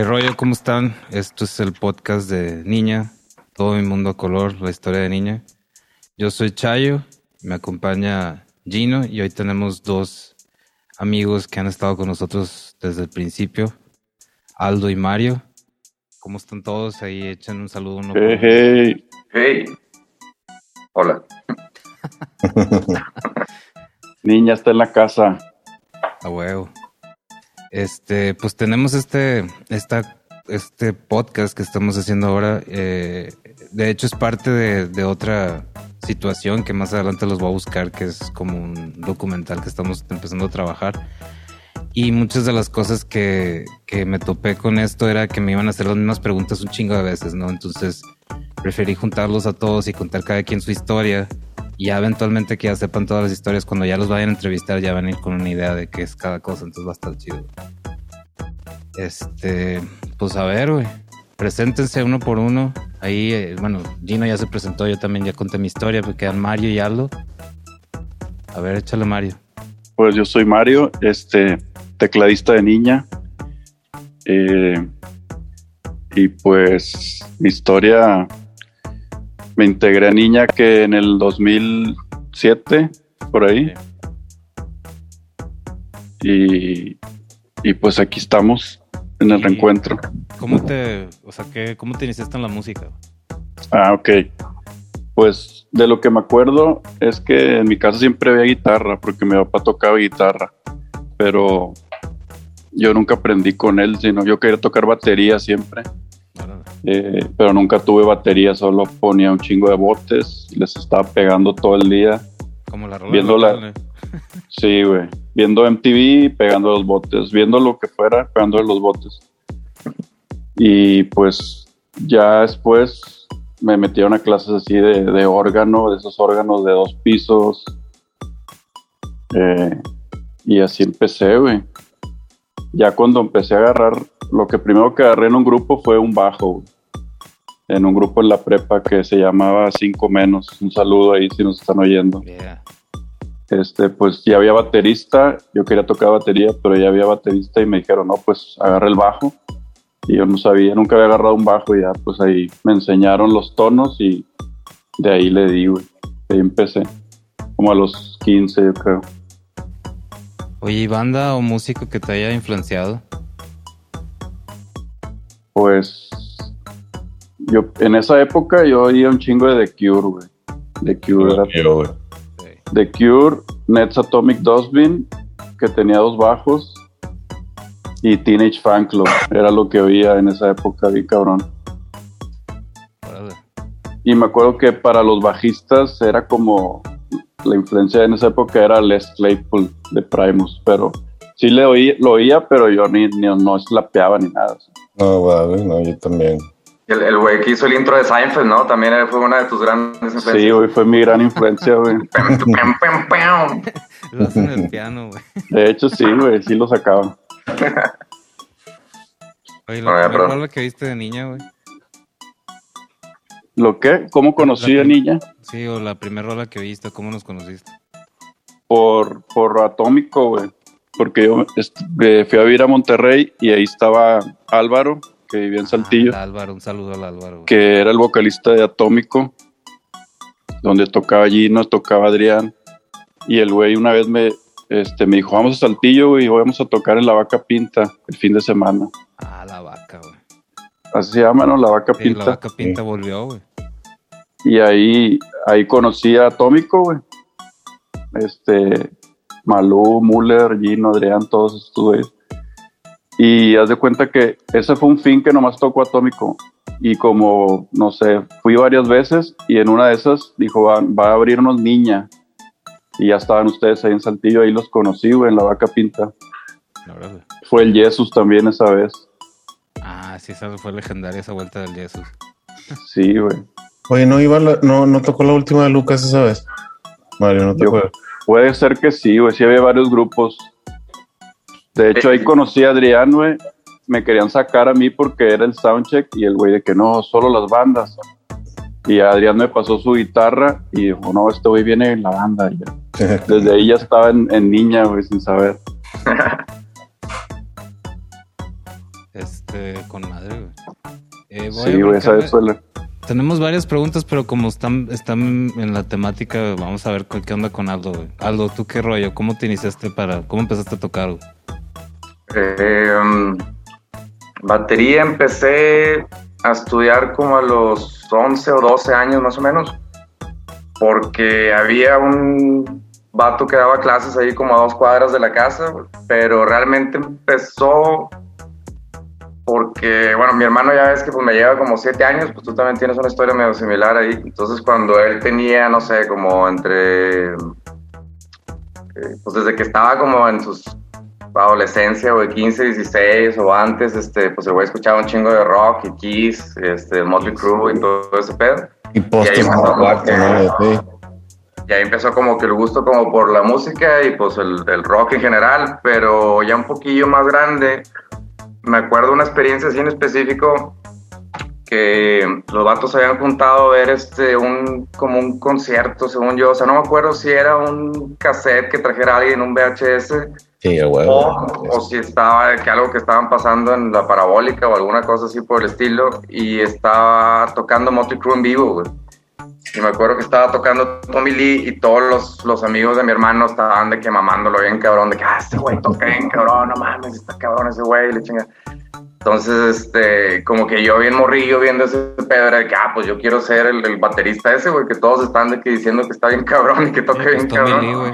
¿Qué rollo? ¿Cómo están? Esto es el podcast de Niña, todo mi mundo a color, la historia de Niña. Yo soy Chayo, me acompaña Gino y hoy tenemos dos amigos que han estado con nosotros desde el principio, Aldo y Mario. ¿Cómo están todos? Ahí echen un saludo uno Hey, hey. Hey. Hola. Niña está en la casa. A huevo. Este, pues tenemos este, esta, este podcast que estamos haciendo ahora. eh, de hecho, es parte de, de otra situación que más adelante los voy a buscar, que es como un documental que estamos empezando a trabajar. Y muchas de las cosas que, que me topé con esto era que me iban a hacer las mismas preguntas un chingo de veces, ¿no? Entonces preferí juntarlos a todos y contar cada quien su historia. Y ya eventualmente que ya sepan todas las historias, cuando ya los vayan a entrevistar, ya van a ir con una idea de qué es cada cosa, entonces va a estar chido. Este, pues a ver, güey. Preséntense uno por uno. Ahí, eh, bueno, Gino ya se presentó, yo también ya conté mi historia, porque quedan Mario y Aldo. A ver, échale Mario. Pues yo soy Mario, este tecladista de niña. Eh, y pues mi historia me integré a niña que en el 2007, por ahí. Y, y pues aquí estamos en el reencuentro. ¿Cómo te, o sea, qué, cómo te iniciaste en la música? Ah, ok. Pues de lo que me acuerdo es que en mi casa siempre había guitarra, porque mi papá tocaba guitarra, pero yo nunca aprendí con él, sino yo quería tocar batería siempre. Eh, pero nunca tuve batería, solo ponía un chingo de botes, y les estaba pegando todo el día. Como la rola. Viendo la- ¿eh? Sí, güey, viendo MTV, pegando los botes, viendo lo que fuera, pegando los botes. Y pues ya después me metieron a clases así de, de órgano, de esos órganos de dos pisos. Eh, y así empecé, güey. Ya cuando empecé a agarrar, lo que primero que agarré en un grupo fue un bajo. En un grupo en la prepa que se llamaba Cinco Menos. Un saludo ahí si nos están oyendo Yeah. este, pues ya había baterista, yo quería tocar batería, pero ya había baterista y me dijeron, no, pues agarra el bajo. Y yo no sabía, nunca había agarrado un bajo y ya, pues ahí me enseñaron los tonos y de ahí le di, güey. Ahí empecé, como a los 15, yo creo. Oye, ¿y banda o músico que te haya influenciado? Pues yo, en esa época yo oía un chingo de The Cure, güey. The Cure era güey. Sí. The Cure, Nets Atomic Dustbin, que tenía dos bajos, y Teenage Fan Club, era lo que oía en esa época, bien cabrón. Y me acuerdo que para los bajistas era como, la influencia en esa época era Les Claypool de Primus, pero sí le oí, lo oía, pero yo ni, ni no slapeaba ni nada. No, güey, no, yo también. El el güey que hizo el intro de Seinfeld, ¿no? También fue una de tus grandes influencias. Sí, güey, fue mi gran influencia, güey. Pam, pam, pam, pam. Lo hacen en el piano, güey. De hecho, sí, güey, sí lo sacaba. Oye, bro. rola que viste de niña, güey. ¿Lo qué? ¿Cómo conocí a Niña? Sí, o la primera rola que viste, ¿cómo nos conociste? por, por Atómico, güey. Porque yo eh, fui a vivir a Monterrey y ahí estaba Álvaro, que vivía en Saltillo, Ah, el Álvaro, un saludo al Álvaro. güey. que era el vocalista de Atómico, donde tocaba Gino, tocaba Adrián. Y el güey una vez me, este, me dijo, vamos a Saltillo, güey, y vamos a tocar en La Vaca Pinta el fin de semana. Ah, la vaca, güey. Así se llama, ¿no? La Vaca Sí, Pinta. la vaca pinta volvió, güey. Y ahí, ahí conocí a Atómico, güey. Este, Malú, Müller, Gino, Adrián, todos estos güeyes. Y haz de cuenta que ese fue un fin que nomás tocó Atómico. Y como, no sé, fui varias veces y en una de esas dijo, va, va a abrirnos Niña. Y ya estaban ustedes ahí en Saltillo, ahí los conocí, güey, en la vaca pinta. Órale. Fue el Jesus también esa vez. Ah, sí, esa fue legendaria esa vuelta del Jesús. Sí, güey. Oye, no iba la- no, no tocó la última de Lucas esa vez. Mario, no te Yo-. Puede ser que sí, güey. Sí había varios grupos. De hecho, ahí conocí a Adrián, güey. Me querían sacar a mí porque era el soundcheck y el güey de que no, solo las bandas. Y Adrián me pasó su guitarra y dijo, no, este güey viene en la banda. Ya. Desde ahí ya estaba en, en niña, güey, sin saber. Este, con madre, güey. Eh, Sí, güey, esa vez suele. Tenemos varias preguntas, pero como están, en la temática, vamos a ver qué onda con Aldo, güey. Aldo, ¿tú qué rollo? ¿Cómo te iniciaste para, cómo empezaste a tocar? Eh, batería empecé a estudiar como a los 11 o 12 años más o menos, porque había un vato que daba clases ahí como a dos cuadras de la casa, pero realmente empezó porque, bueno, mi hermano ya ves que pues me lleva como 7 años, pues tú también tienes una historia medio similar ahí, entonces cuando él tenía, no sé, como entre, eh, pues desde que estaba como en sus adolescencia, güey, 15, 16 o antes, este, pues el güey escuchaba un chingo de rock y Kiss, este, Motley Crue y todo ese pedo. Y postes. Y ahí empezó como que el gusto como por la música y pues el, el rock en general, pero ya un poquillo más grande, me acuerdo una experiencia así en específico que los vatos habían juntado a ver este un como un concierto según yo, o sea no me acuerdo si era un cassette que trajera alguien un VHS Sí, o, o si estaba que algo que estaban pasando en la parabólica o alguna cosa así por el estilo y estaba tocando Motley Crue en vivo, güey. Y me acuerdo que estaba tocando Tommy Lee y todos los, los amigos de mi hermano estaban de que mamándolo bien cabrón, de que, ah, este güey toca bien cabrón, no mames, está cabrón ese güey, le chinga. Entonces, este, como que yo bien morrillo viendo ese pedo, era de que, ah, pues yo quiero ser el, el baterista ese, güey, que todos están de que diciendo que está bien cabrón y que toca Pues bien cabrón. Güey.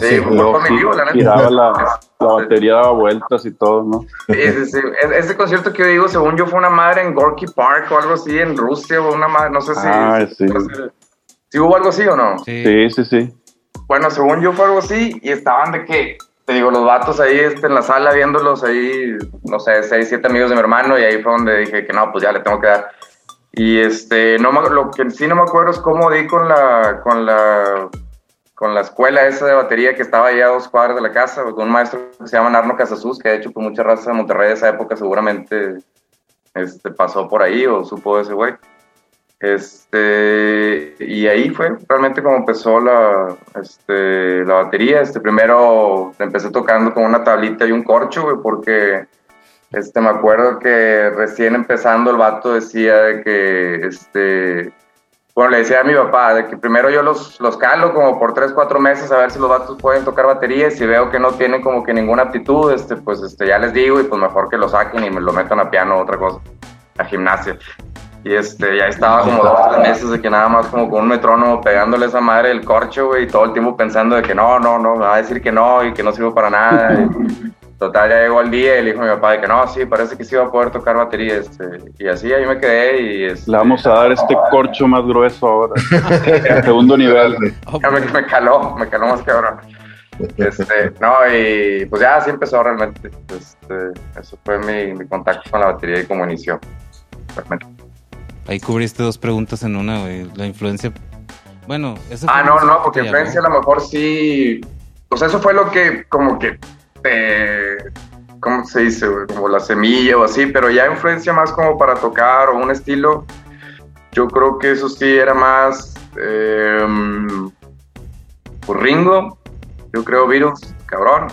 Sí, Y pues, luego la neta. la, la batería, daba vueltas y todo, ¿no? Sí, sí, sí. E- Ese concierto que yo digo, según yo, fue una madre en Gorky Park o algo así, en Rusia, o una madre, no sé si. Ah, sí. ¿Sí hubo algo así o no? Sí. Sí, sí, sí. Bueno, según yo fue algo así, y estaban de que, te digo, los vatos ahí este, en la sala viéndolos ahí, no sé, seis, siete amigos de mi hermano, y ahí fue donde dije que no, pues ya le tengo que dar. Y este, no me- lo que sí no me acuerdo es cómo di con la, con la, con la escuela esa de batería que estaba ahí a dos cuadras de la casa, con un maestro que se llama Narno Casasus, que de hecho, pues mucha raza de Monterrey de esa época seguramente este, pasó por ahí o supo de ese güey. Este, y ahí fue realmente como empezó la, este, la batería. Este, primero empecé tocando con una tablita y un corcho, porque este, me acuerdo que recién empezando el vato decía de que, este, bueno, le decía a mi papá de que primero yo los, los calo como por 3, 4 meses a ver si los vatos pueden tocar batería y si veo que no tienen como que ninguna aptitud, este, pues este, ya les digo y pues mejor que lo saquen y me lo metan a piano o otra cosa, a gimnasia. Y este, ya estaba como dos, tres meses de que nada más como con un metrónomo pegándole esa madre el corcho, güey, y todo el tiempo pensando de que no, no, no, me va a decir que no y que no sirvo para nada. Y, total, ya llegó el día y le dijo a mi papá de que no, sí, parece que sí va a poder tocar batería. Este, y así ahí me quedé y este, Le vamos a dar este corcho más grueso ahora. El segundo nivel. Ya me, me caló, me caló más cabrón. Este, no, y pues ya así empezó realmente. Este, eso fue mi, mi contacto con la batería y cómo inició. Realmente. Ahí cubriste dos preguntas en una, güey. La influencia. Bueno, eso Ah, no, no, que porque influencia a lo mejor sí. Pues eso fue lo que, como que, ¿cómo se dice? güey? Como la semilla o así, pero ya influencia más como para tocar o un estilo. Yo creo que eso sí era más. Eh, Ringo, yo creo Beatles, cabrón.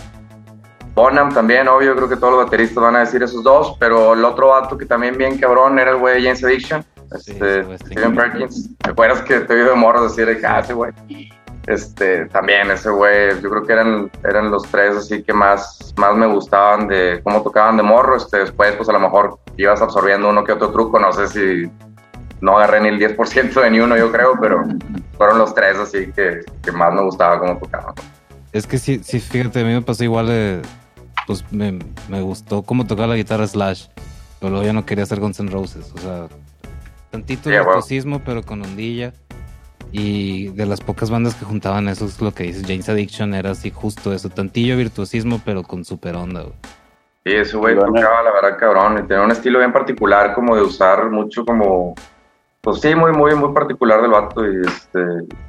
Bonham también, obvio, creo que todos los bateristas van a decir esos dos, pero el otro vato que también bien cabrón era el güey de James Addiction, este, Steven. Perkins. ¿Te acuerdas que te vi de morro decir de ah, ese güey? Este, también ese güey, yo creo que eran, eran los tres así que más, más me gustaban de cómo tocaban de morro. Este, después, pues a lo mejor ibas absorbiendo uno que otro truco, no sé si no agarré ni el 10% de ni uno, yo creo, pero fueron los tres así que, que más me gustaba cómo tocaban. Es que sí, sí, fíjate, a mí me pasó igual de. Pues me, me gustó cómo tocaba la guitarra Slash. Pero luego ya no quería hacer Guns N' Roses. O sea, tantito Yeah, wow. virtuosismo, pero con ondilla. Y de las pocas bandas que juntaban eso es lo que dices. James Addiction era así justo eso. Tantillo virtuosismo, pero con super onda, güey. Sí, ese güey Bueno. tocaba la verdad cabrón y tenía un estilo bien particular como de usar mucho como, pues sí, muy, muy, muy particular del vato y este,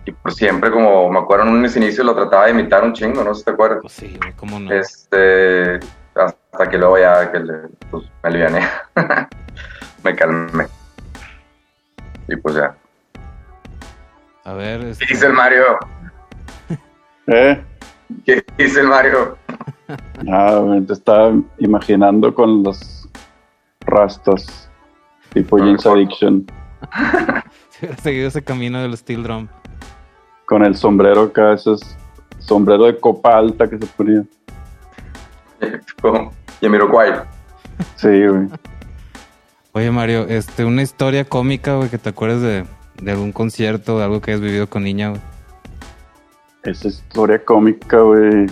y por siempre como me acuerdo en un inicio lo trataba de imitar un chingo, no sé si te acuerdas. Pues sí, güey, cómo no. Este, hasta que luego ya que le, pues, me aliviané, me calmé. Y pues ya. A ver, ¿Qué este, dice el Mario? ¿Eh? ¿Qué dice el Mario? Ah, me te estaba imaginando con los rastas, tipo James. Addiction, Si hubiera seguido ese camino del steel drum. con el sombrero acá, ese es sombrero de copa alta que se ponía. Como Yamiroquai. Sí, güey. Oye, Mario, este, una historia cómica, güey, que te acuerdes de, de algún concierto, de algo que hayas vivido con niña, güey. Esa historia cómica, güey.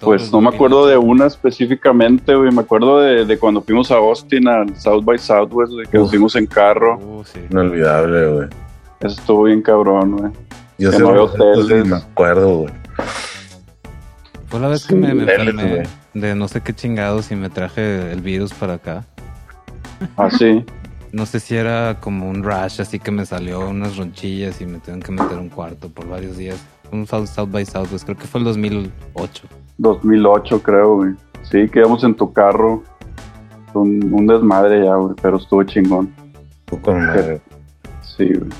Pues no me acuerdo de una específicamente, güey. Me acuerdo de, de cuando fuimos a Austin, al South by Southwest, güey, que nos fuimos en carro. Uh, sí. Inolvidable, güey. Eso estuvo bien cabrón, güey. Yo Que sé no había hoteles. me acuerdo, güey. Fue la vez Sí, que me, me enfermé de no sé qué chingados y me traje el virus para acá. Así. No sé si era como un rash, así que me salió unas ronchillas y me tuvieron que meter un cuarto por varios días. Un South, South by Southwest, creo que fue el 2008. 2008, creo, güey. Sí, quedamos en tu carro. Un, un desmadre ya, güey. Pero estuvo chingón. Con madre. Sí, güey.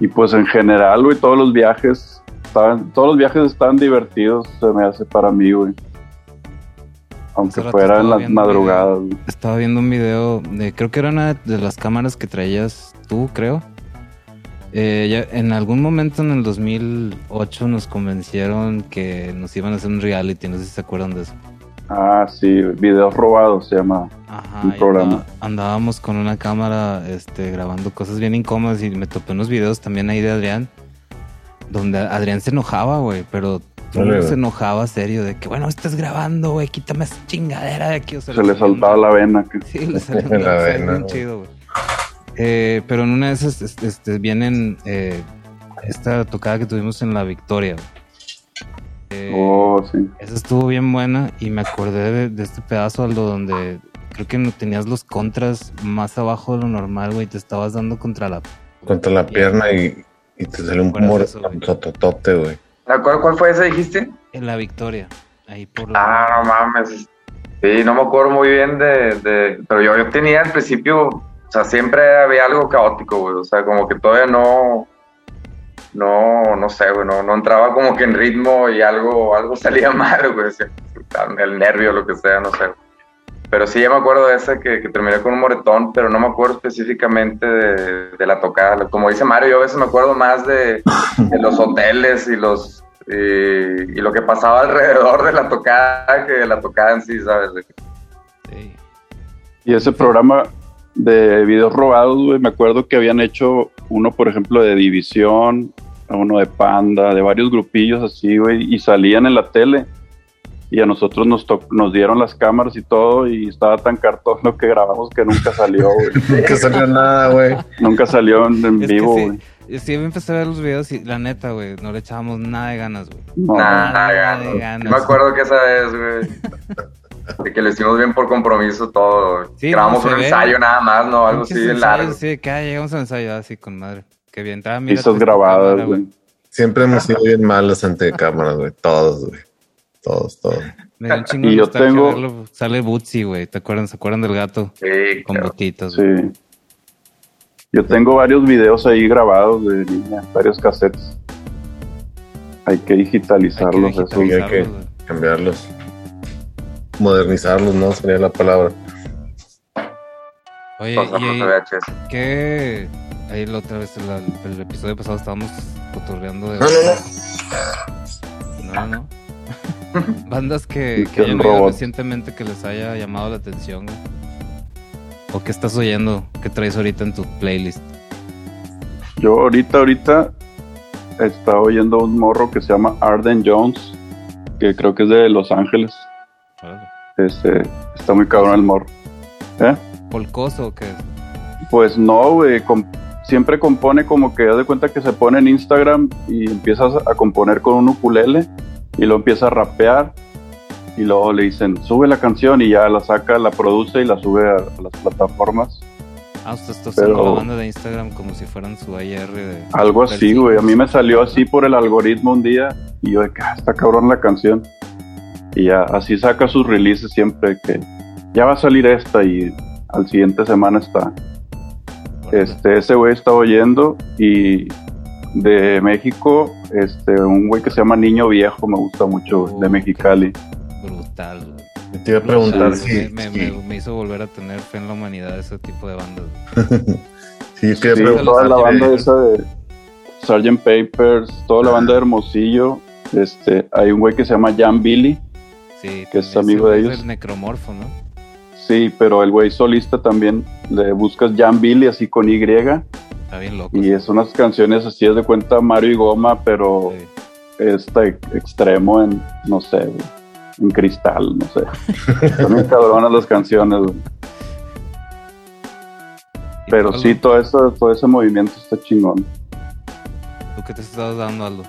Y pues en general, güey, todos los viajes, estaban, todos los viajes están divertidos, se me hace para mí, güey. Aunque fuera en las madrugadas. Estaba viendo un video de, creo que era una de las cámaras que traías tú, creo. Eh, ya- en algún momento en el 2008 nos convencieron que nos iban a hacer un reality, no sé si se acuerdan de eso. Ah, sí, videos robados se llama. Ajá, Un y programa. andábamos con una cámara este, grabando cosas bien incómodas y me topé unos videos también ahí de Adrián, donde Adrián se enojaba, güey, pero Órale, se enojaba serio de que, bueno, estás grabando, güey, quítame esa chingadera de aquí. O sea, Se le saltaba la vena. que- Sí, le En la vena, bien chido, güey. Eh, pero en una de esas este, este, vienen eh, esta tocada que tuvimos en La Victoria. güey. Eh, Oh, sí. esa estuvo bien buena y me acordé de, de este pedazo, Aldo, donde creo que no tenías los contras más abajo de lo normal, güey. Te estabas dando contra la... Contra la pierna y, y te salió un humor eso, güey. Tototote, güey. ¿Cuál, ¿Cuál fue esa dijiste? En La Victoria. Ahí por la... Ah, no mames. Sí, no me acuerdo muy bien de, de- pero yo, yo tenía al principio, o sea, siempre había algo caótico, güey, o sea, como que todavía no, no, no sé, güey, no, no entraba como que en ritmo y algo, algo salía mal, güey, el nervio, lo que sea, no sé. Pero sí, ya me acuerdo de esa que, que terminé con un moretón, pero no me acuerdo específicamente de, la tocada. Como dice Mario, yo a veces me acuerdo más de, los hoteles y los y, lo que pasaba alrededor de la tocada que de la tocada en sí, ¿sabes? Sí. Y ese programa de videos robados, güey, me acuerdo que habían hecho uno, por ejemplo, de División, uno de Panda, de varios grupillos así, güey, y salían en la tele. Y a nosotros nos, to- nos dieron las cámaras y todo, y estaba tan cartón lo que grabamos que nunca salió, güey. Nunca salió nada, güey. nunca salió en, en Es que vivo, sí. güey. Sí, empecé a ver los videos y la neta, güey, no le echábamos nada de ganas, güey. No, Nada, nada de ganas. me acuerdo que esa vez, güey, de que lo hicimos bien por compromiso todo. Sí, Grabamos no, un ve. ensayo nada más, ¿no? Algo así bien largo. Sí, que ah, llegamos al ensayo así con madre. Qué bien, estaba mira. Esta grabadas, güey. Siempre hemos sido bien malos ante cámaras, güey. Todos, güey. Todos, todos. Me dio un chingo Y de yo tengo- verlo. Sale Bootsy, güey. ¿Te acuerdan? ¿Se acuerdan del gato? Sí, Con claro. botitos. güey. Sí. Yo tengo varios videos ahí grabados de niña, varios cassettes. Hay que Hay que digitalizarlos, esos. digitalizarlos, que-. Cambiarlos. Modernizarlos, ¿no? Sería la palabra. Oye, y qué... Ahí la otra vez, la- el episodio pasado estábamos cotorreando de... No, no, no. No, no. Bandas que, hayan oído recientemente que les haya llamado la atención. O que estás oyendo, que traes ahorita en tu playlist. Yo ahorita, ahorita estaba oyendo un morro que se llama Arden Jones, que creo que es de Los Ángeles. Este, está muy cabrón el morro. ¿Eh? ¿Polcoso o qué? Pues no, güey. siempre compone como que haz de cuenta que se pone en Instagram y empiezas a componer con un ukulele y lo empieza a rapear y luego le dicen sube la canción y ya la saca, la produce y la sube a, a las plataformas. Ah, usted está Pero- la banda de Instagram como si fueran su IR de... Algo así, güey. A mí me salió así por el algoritmo un día y yo de que "Ah, está cabrón la canción. Y ya así saca sus releases siempre que ya va a salir esta y al siguiente semana está. Este, ese güey estaba oyendo y de México, este, un güey que se llama Niño Viejo me gusta mucho, güey, de Oh, Mexicali. Brutal, güey. Te iba a preguntar Sí, si. me, me- si- me- me hizo volver a tener fe en la humanidad ese tipo de bandas. sí, Sí, preguntar toda la banda esa de Sgt. Papers, toda la banda de Hermosillo. Este, hay un güey que se llama Jan Billy. Sí, Que es amigo de es ellos. el necromorfo, ¿no? Sí, pero el güey solista también le buscas Jan Billy así con Y. Está bien loco. Y es unas canciones así, es de cuenta Mario y Goma, pero Sí. este extremo en, no sé, güey, en cristal, no sé. Están bien cabronas las canciones, güey. ¿Y Pero sí, todo, eso, todo ese movimiento está chingón. ¿Tú qué te estás dando, Aldo?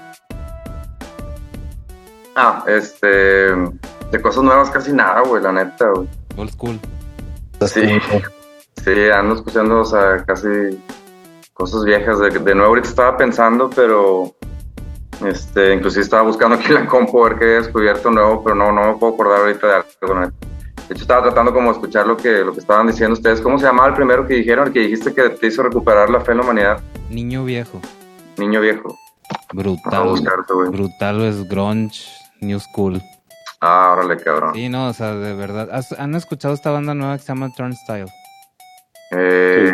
Ah, este. De cosas nuevas casi nada, güey, la neta, güey. Old school. Sí. Sí, ando escuchando, o sea, casi cosas viejas. De, de nuevo ahorita estaba pensando, pero este, inclusive estaba buscando aquí en la compu a ver qué había descubierto nuevo, pero no, no me puedo acordar ahorita de algo. De hecho, estaba tratando como de escuchar lo que, lo que estaban diciendo ustedes. ¿Cómo se llamaba el primero que dijeron? El que dijiste que te hizo recuperar la fe en la humanidad. Niño viejo. Niño viejo. Brutal. Brutal es grunge, new school. Ah, órale, cabrón. Sí, no, o sea, de verdad. ¿Has- ¿Han escuchado esta banda nueva que se llama Turnstile? Eh,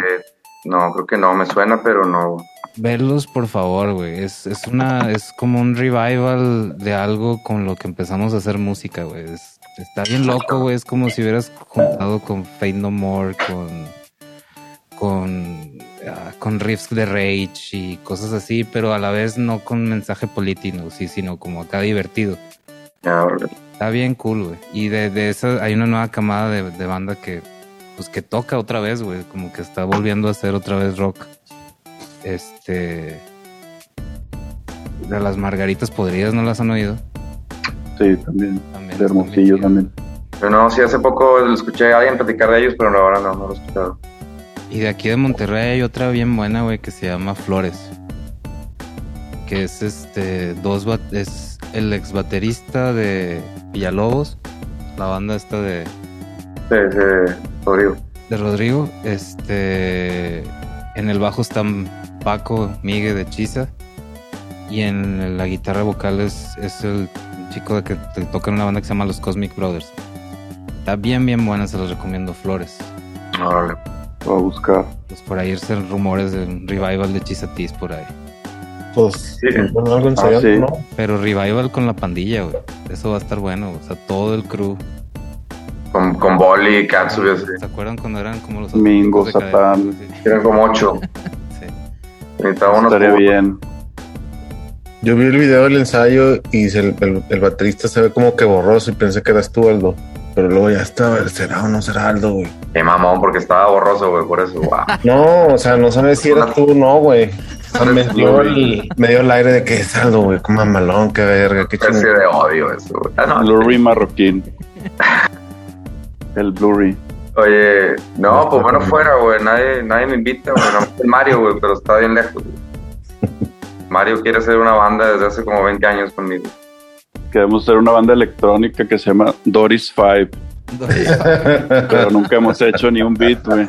No, creo que no, me suena, pero no. Verlos, por favor, güey. Es, es una, es como un revival de algo con lo que empezamos a hacer música, güey. Es- está bien loco, güey. Es como si hubieras juntado con Fate No More, con, con, ah, con riffs de Rage y cosas así, pero a la vez no con mensaje político, sí, sino como acá divertido. Órale. Está bien cool, güey. Y de, de esa hay una nueva camada de, de banda que, pues que toca otra vez, güey. Como que está volviendo a hacer otra vez rock. Este. De las margaritas podridas, ¿no las han oído? Sí, también. También. De Hermosillo también. Pero no, sí, hace poco lo escuché a alguien platicar de ellos, pero ahora no, no lo he escuchado. Y de aquí de Monterrey hay otra bien buena, güey, que se llama Flores. Que es este. Dos es el ex baterista de Villalobos. La banda esta de. Sí, Rodrigo. de Rodrigo. Este. En el bajo están Paco Migue de Chisa. Y en la guitarra vocal es, es el chico que te toca en una banda que se llama Los Cosmic Brothers. Está bien, bien buena, se los recomiendo. Flores. Órale. Voy a buscar. Pues por ahí están rumores de un revival de Chisatis por ahí. Pues, Sí. bueno, algo ensayado, Ah, sí. ¿no? Pero revival con la pandilla, güey. Eso va a estar bueno. O sea, todo el crew. Con, con Boli, Katsu y así. ¿Se acuerdan cuando eran como los Mingo. Eran como ocho. Sí. Necesitaba Estaría bien. Yo vi el video del ensayo y el, el baterista se ve como que borroso y pensé que eras tú, Aldo. Pero luego ya estaba, ¿será o no será Aldo, güey? Qué mamón, porque estaba borroso, güey, por eso. Wow. No, o sea, no sabes si era tú o no, güey. O sea, me dio, el, me dio el aire de que es Aldo, güey. Qué mamalón, qué verga, qué Especie chingón. de odio eso, güey. Ah, no. Blu-ray marroquín. El Blu-ray. Oye, no, pues bueno, fuera, güey. Nadie, nadie me invita, güey. No, el Mario, güey, pero está bien lejos. güey. Mario quiere hacer una banda desde hace como 20 años conmigo. Queremos hacer una banda electrónica que se llama Doris Five, pero nunca hemos hecho ni un beat, güey.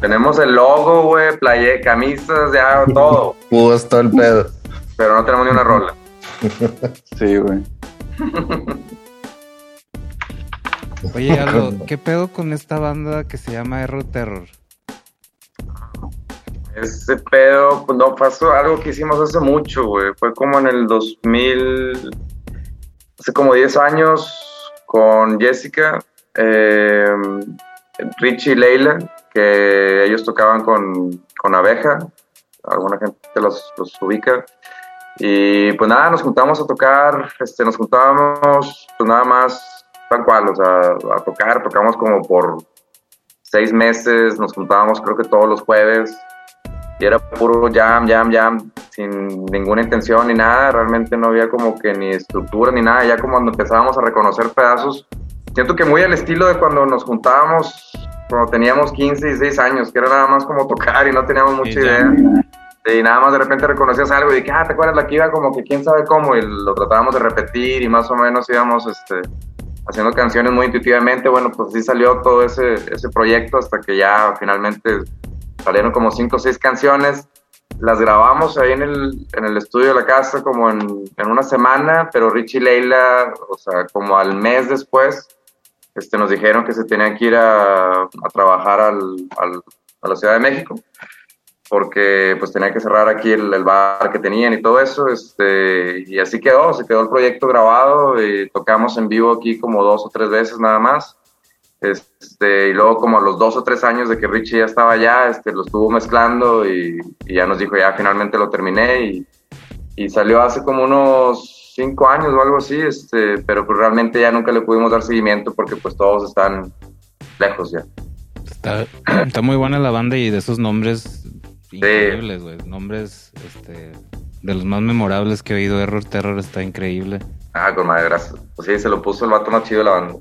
Tenemos el logo, güey, playe, camisas, ya todo. Pudo hasta el pedo. Pero no tenemos ni una rola. Sí, güey. Oye, Aldo, ¿qué pedo con esta banda que se llama Error Terror? Ese pedo, pues no pasó algo que hicimos hace mucho, güey. Fue como en el 2000, hace como 10 años, con Jessica, eh, Richie y Leila, que ellos tocaban con, con Abeja. Alguna gente los, los ubica. Y pues nada, nos juntamos a tocar, este, nos juntábamos, pues nada más, tal cual, o sea, a tocar, tocamos como por seis meses, nos juntábamos creo que todos los jueves y era puro jam, jam, jam, sin ninguna intención ni nada, realmente no había como que ni estructura ni nada, ya como cuando empezábamos a reconocer pedazos, siento que muy al estilo de cuando nos juntábamos cuando teníamos 15, 16 años, que era nada más como tocar y no teníamos mucha Sí, idea. Y nada más de repente reconocías algo y que, ah, ¿te acuerdas la que iba como que quién sabe cómo? Y lo tratábamos de repetir y más o menos íbamos este, haciendo canciones muy intuitivamente. Bueno, pues así salió todo ese, ese proyecto hasta que ya finalmente salieron como cinco o seis canciones. Las grabamos ahí en el, en el estudio de la casa como en, en una semana, pero Richie y Leila, o sea, como al mes después, este, nos dijeron que se tenían que ir a, a trabajar al, al, a la Ciudad de México porque pues tenía que cerrar aquí el, bar que tenían y todo eso, este, y así quedó, se quedó el proyecto grabado y tocamos en vivo aquí como dos o tres veces nada más, este, y luego como a los dos o tres años de que Richie ya estaba allá, este, lo estuvo mezclando y, y ya nos dijo ya finalmente lo terminé y, y, salió hace como unos cinco años o algo así, este, pero pues realmente ya nunca le pudimos dar seguimiento porque pues todos están lejos ya. Está, está muy buena la banda y de esos nombres increíbles, güey. Nombres este, de los más memorables que he oído. Error Terror está increíble. Ah, con madre, gracias. Pues sí, se lo puso el vato más chido de la banda.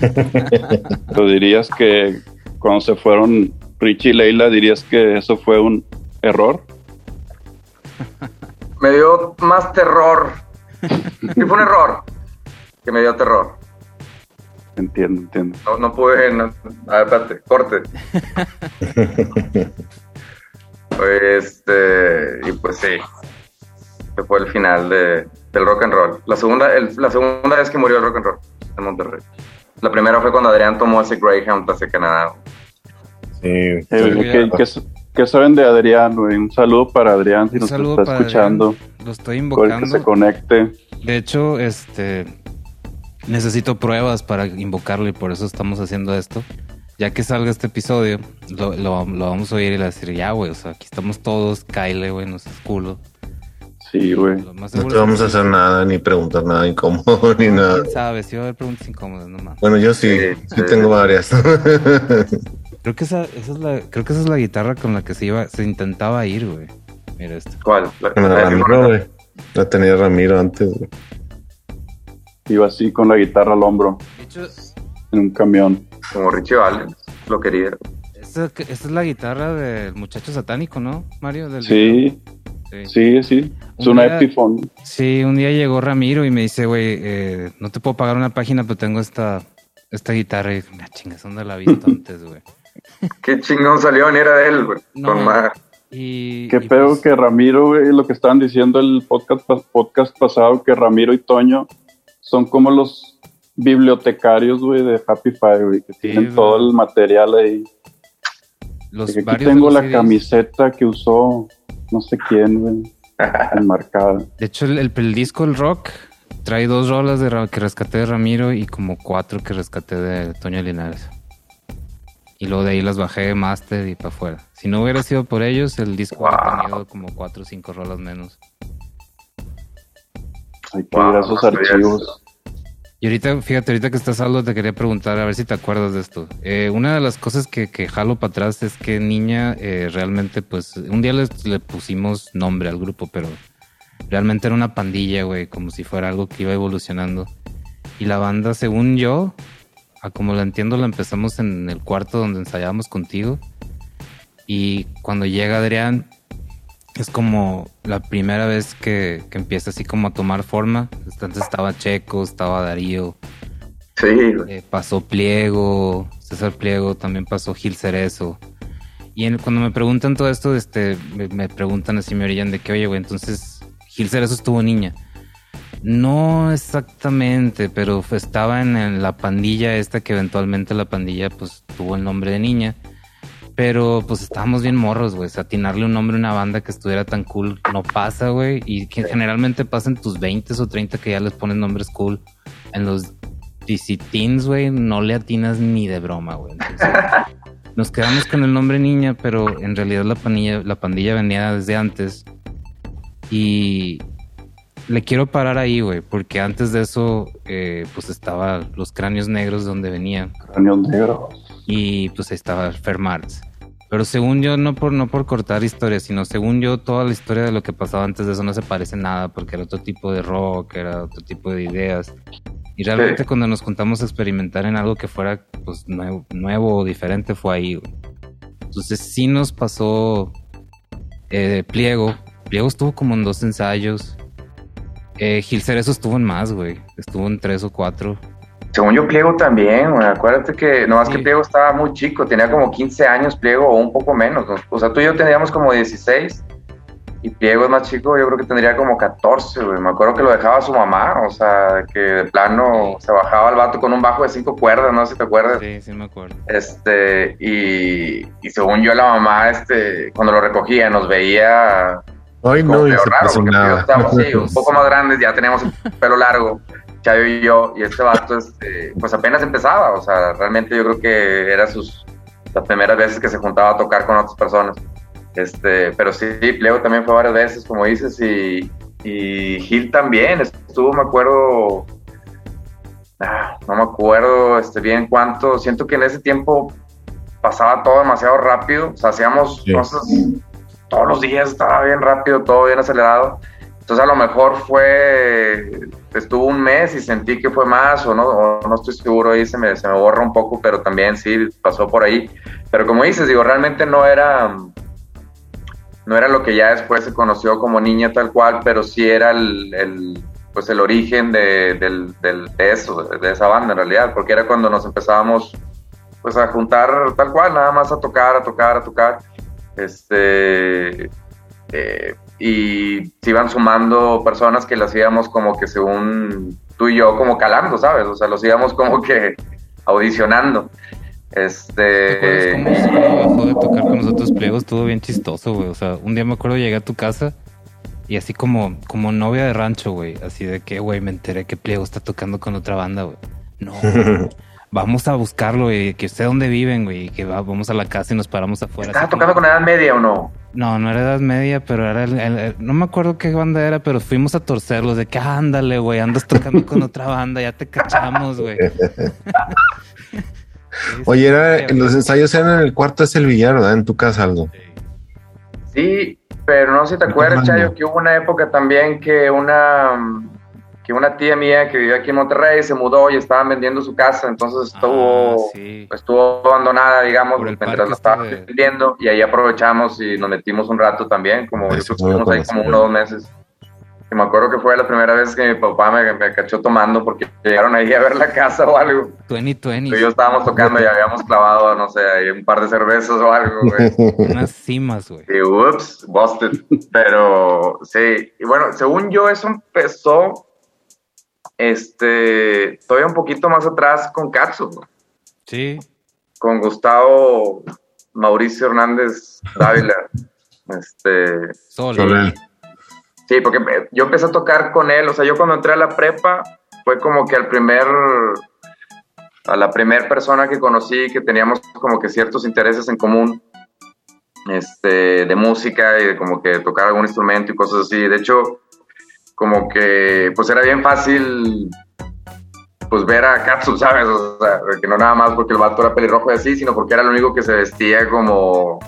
¿Tú dirías que cuando se fueron Richie y Leila, dirías que eso fue un error? Me dio más terror. Sí, fue un error que me dio terror. Entiendo, entiendo. No, no pude. No, a ver, espérate, corte. Este, y pues sí, que fue el final de, del rock and roll. La segunda, el, la segunda vez que murió el rock and roll en Monterrey. La primera fue cuando Adrián tomó ese Greyhound hacia Canadá. Sí, eh, ¿qué, qué, qué saben de Adrián? Un saludo para Adrián si Un nos está escuchando. Adrián. Lo estoy invocando. que se conecte. De hecho, este necesito pruebas para invocarlo y por eso estamos haciendo esto. Ya que salga este episodio, lo, lo, lo vamos a oír y le decir, ya, güey, o sea, aquí estamos todos, Kyle, güey, no seas culo. Sí, güey. No te vamos a es- hacer nada, ni preguntar nada incómodo, ni nada. ¿Quién sabe? Si va a haber preguntas incómodas, no mames. Bueno, yo sí, Sí, sí sí. tengo varias. Creo que esa, esa es la, creo que esa es la guitarra con la que se iba, se intentaba ir, güey. Mira esto. ¿Cuál? La, la la- Ramiro, güey. La tenía Ramiro antes, güey. Iba así con la guitarra al hombro De hecho, en un camión. Como Richie Valens, lo quería. esa, esa es la guitarra del muchacho satánico, ¿no, Mario? Del Sí, sí. sí, sí. Es Un una día- Epiphone. Sí, un día llegó Ramiro y me dice, güey, eh, no te puedo pagar una página, pero tengo esta, esta guitarra. Y me chingas, ¿dónde la he visto antes, güey? Qué chingón salió, ni era de él, güey. No. Con madre. Y, Qué y pedo pues, que Ramiro, güey, lo que estaban diciendo el podcast, podcast pasado, que Ramiro y Toño son como los bibliotecarios, güey, de Happy Five, güey, que tienen todo el material ahí. los De que aquí tengo los la CDs. camiseta que usó no sé quién, güey, enmarcada. De hecho, el, el, el disco, el rock, trae dos rolas de, que rescaté de Ramiro y como cuatro que rescaté de Toño Linares. Y luego de ahí las bajé de Master y para afuera. Si no hubiera sido por ellos, el disco hubiera Wow. tenido como cuatro o cinco rolas menos. Hay que Wow, ir a esos archivos. Y ahorita, fíjate, ahorita que estás Aldo, te quería preguntar, a ver si te acuerdas de esto. Eh, una de las cosas que, que jalo para atrás es que niña eh, realmente, pues, un día le pusimos nombre al grupo, pero realmente era una pandilla, güey, como si fuera algo que iba evolucionando. Y la banda, según yo, a como la entiendo, la empezamos en el cuarto donde ensayábamos contigo. Y cuando llega Adrián, es como la primera vez que, que empieza así como a tomar forma. Entonces estaba Checo, estaba Darío, Sí, eh, pasó Pliego, César Pliego, también pasó Gil Cerezo. Y en- cuando me preguntan todo esto, este, me, me preguntan así, me orillan de que, oye, güey, entonces Gil Cerezo estuvo niña. No exactamente, pero estaba en, en la pandilla esta que eventualmente la pandilla pues tuvo el nombre de niña. Pero pues estábamos bien morros, güey. O sea, atinarle un nombre a una banda que estuviera tan cool no pasa, güey. Y que generalmente pasa en tus 20 o 30 que ya les ponen nombres cool. En los DC Teens, güey, no le atinas ni de broma, güey. Nos quedamos con el nombre niña, pero en realidad la pandilla, la pandilla venía desde antes. Y le quiero parar ahí, güey, porque antes de eso, eh, pues estaba los cráneos negros donde venían Cráneos negros. Y pues ahí estaba Fermarts. Pero según yo, no por, no por cortar historias, sino según yo, toda la historia de lo que pasaba antes de eso no se parece nada, porque era otro tipo de rock, era otro tipo de ideas. Y realmente Sí. cuando nos juntamos a experimentar en algo que fuera pues nuevo, nuevo o diferente fue ahí. güey. Entonces sí nos pasó eh, Pliego. Pliego estuvo como en dos ensayos. Eh, Gil Cerezo estuvo en más, güey. Estuvo en tres o cuatro. Según yo, Pliego también, güey. Acuérdate que nomás Sí. que Pliego estaba muy chico, tenía como 15 años Pliego o un poco menos. ¿no? O sea, tú y yo teníamos como 16 y Diego es más chico, yo creo que tendría como 14, güey. Me acuerdo que lo dejaba su mamá, o sea, que de plano se bajaba el vato con un bajo de cinco cuerdas, no sé si te acuerdas. Sí, sí me acuerdo. Este, y, y según yo la mamá, este, cuando lo recogía, nos veía Ay, como no, y se raro, porque estábamos así, un poco más grandes, ya teníamos el pelo largo, Chayo y yo, y este vato, este, pues apenas empezaba, o sea, realmente yo creo que era sus, las primeras veces que se juntaba a tocar con otras personas. Este, pero sí, Pleo también fue varias veces, como dices, y, y Gil también estuvo, me acuerdo, ah, no me acuerdo este, bien cuánto, siento que en ese tiempo pasaba todo demasiado rápido, o sea, hacíamos Sí. cosas todos los días, estaba bien rápido, todo bien acelerado. Entonces a lo mejor fue, estuvo un mes y sentí que fue más o no, o no estoy seguro, ahí se me, se me borra un poco, pero también sí pasó por ahí. Pero como dices, digo, realmente no era, no era lo que ya después se conoció como niña tal cual, pero sí era el, el, pues el origen de, del, del- de eso, de esa banda en realidad, porque era cuando nos empezábamos pues a juntar tal cual, nada más a tocar, a tocar, a tocar. Este, eh, y se iban sumando personas que las íbamos como que según tú y yo como calando, ¿sabes? O sea, los íbamos como que audicionando. ¿Te Este, acuerdas cómo, dejó de tocar con nosotros pliegos? Estuvo bien chistoso, güey. O sea, un día me acuerdo llegué a tu casa y así como, como novia de rancho, güey. Así de que, güey, me enteré que pliego está tocando con otra banda, güey. No, güey. vamos a buscarlo, güey. Que sé dónde viven, güey. y Que va- vamos a la casa y nos paramos afuera. ¿Estaba así tocando como- con edad media o no? No, no era edad media, pero era el, el- el- no me acuerdo qué banda era, pero fuimos a torcerlos de que ándale, güey, andas tocando con otra banda, ya te cachamos, güey. Oye, era, los ensayos eran en el cuarto es el billar, ¿verdad? En tu casa, algo. Sí, pero no sé si te ¿De acuerdas? Chayo, que hubo una época también que una que una tía mía que vivía aquí en Monterrey se mudó y estaban vendiendo su casa, entonces estuvo Ah, sí. estuvo abandonada, digamos, mientras la estaban de- vendiendo y ahí aprovechamos y nos metimos un rato también, como yo Eso estuvimos ahí como uno o dos meses. Y me acuerdo que fue la primera vez que mi papá me, me cachó tomando porque llegaron ahí a ver la casa o algo. 2020. Tú y yo estábamos tocando y habíamos clavado, no sé, ahí un par de cervezas o algo, güey. Unas cimas, güey. Y ups, busted. Pero sí, y bueno, según yo, eso empezó este todavía un poquito más atrás con Katsu, ¿no? Sí. con Gustavo Mauricio Hernández Dávila. Este. Soler. sí, porque me- yo empecé a tocar con él, o sea, yo cuando entré a la prepa fue como que al primer a la primer persona que conocí que teníamos como que ciertos intereses en común este, de música y de como que tocar algún instrumento y cosas así. De hecho, como que pues era bien fácil pues ver a Katsu, ¿sabes? O sea, que no nada más porque el vato era pelirrojo y así, sino porque era el único que se vestía como,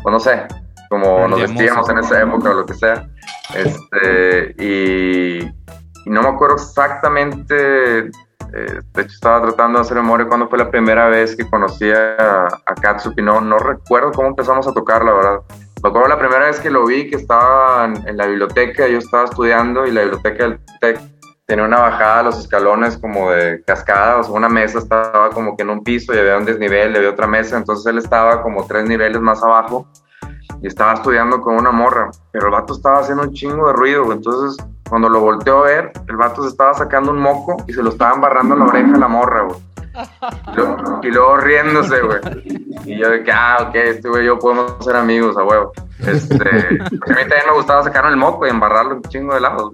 pues no sé, como nos vestíamos en esa época o lo que sea. Este, y, y no me acuerdo exactamente, eh, de hecho estaba tratando de hacer memoria cuando fue la primera vez que conocí a, a Katsuki, no, no recuerdo cómo empezamos a tocar, la verdad. Me acuerdo la primera vez que lo vi, que estaba en, la biblioteca, yo estaba estudiando y la biblioteca del TEC tenía una bajada a los escalones como de cascada, o sea, una mesa estaba como que en un piso y había un desnivel, y había otra mesa, entonces él estaba como tres niveles más abajo y estaba estudiando con una morra, pero el vato estaba haciendo un chingo de ruido, entonces cuando lo volteó a ver, el vato se estaba sacando un moco y se lo estaba embarrando en la oreja a la morra. Y luego, riéndose, güey. Y yo de que, ah, ok, este güey yo podemos ser amigos, a huevo. Este, a mí también me gustaba sacarme el moco y embarrarlo un chingo de lados.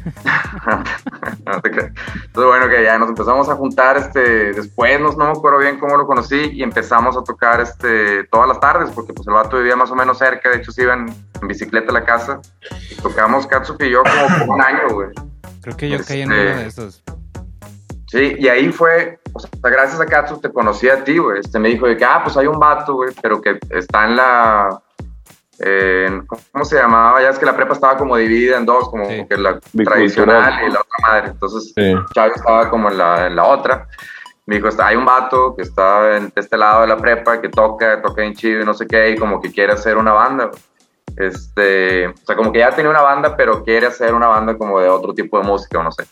no. Entonces, bueno, que ya nos empezamos a juntar, este, después, no, no me acuerdo bien cómo lo conocí, y empezamos a tocar, este, todas las tardes, porque pues el vato vivía más o menos cerca, de hecho se iban en bicicleta a la casa, y tocamos Katsuki y yo como por un año, güey. Creo que yo caí en Este- uno de esos. Sí, y ahí fue, o sea, gracias a Katsu te conocí a ti, güey. Este me dijo de que, ah, pues hay un vato, güey, pero que está en la. eh, ¿Cómo se llamaba? Ya es que la prepa estaba como dividida en dos, como Sí. que la Bicultural. tradicional y la otra madre. Entonces, Sí. Chávez estaba como en la, en la otra. Me dijo, está, hay un vato que está en este lado de la prepa, que toca, toca en chido y no sé qué, y como que quiere hacer una banda. Este, o sea, como que ya tenía una banda, pero quiere hacer una banda como de otro tipo de música, o no sé.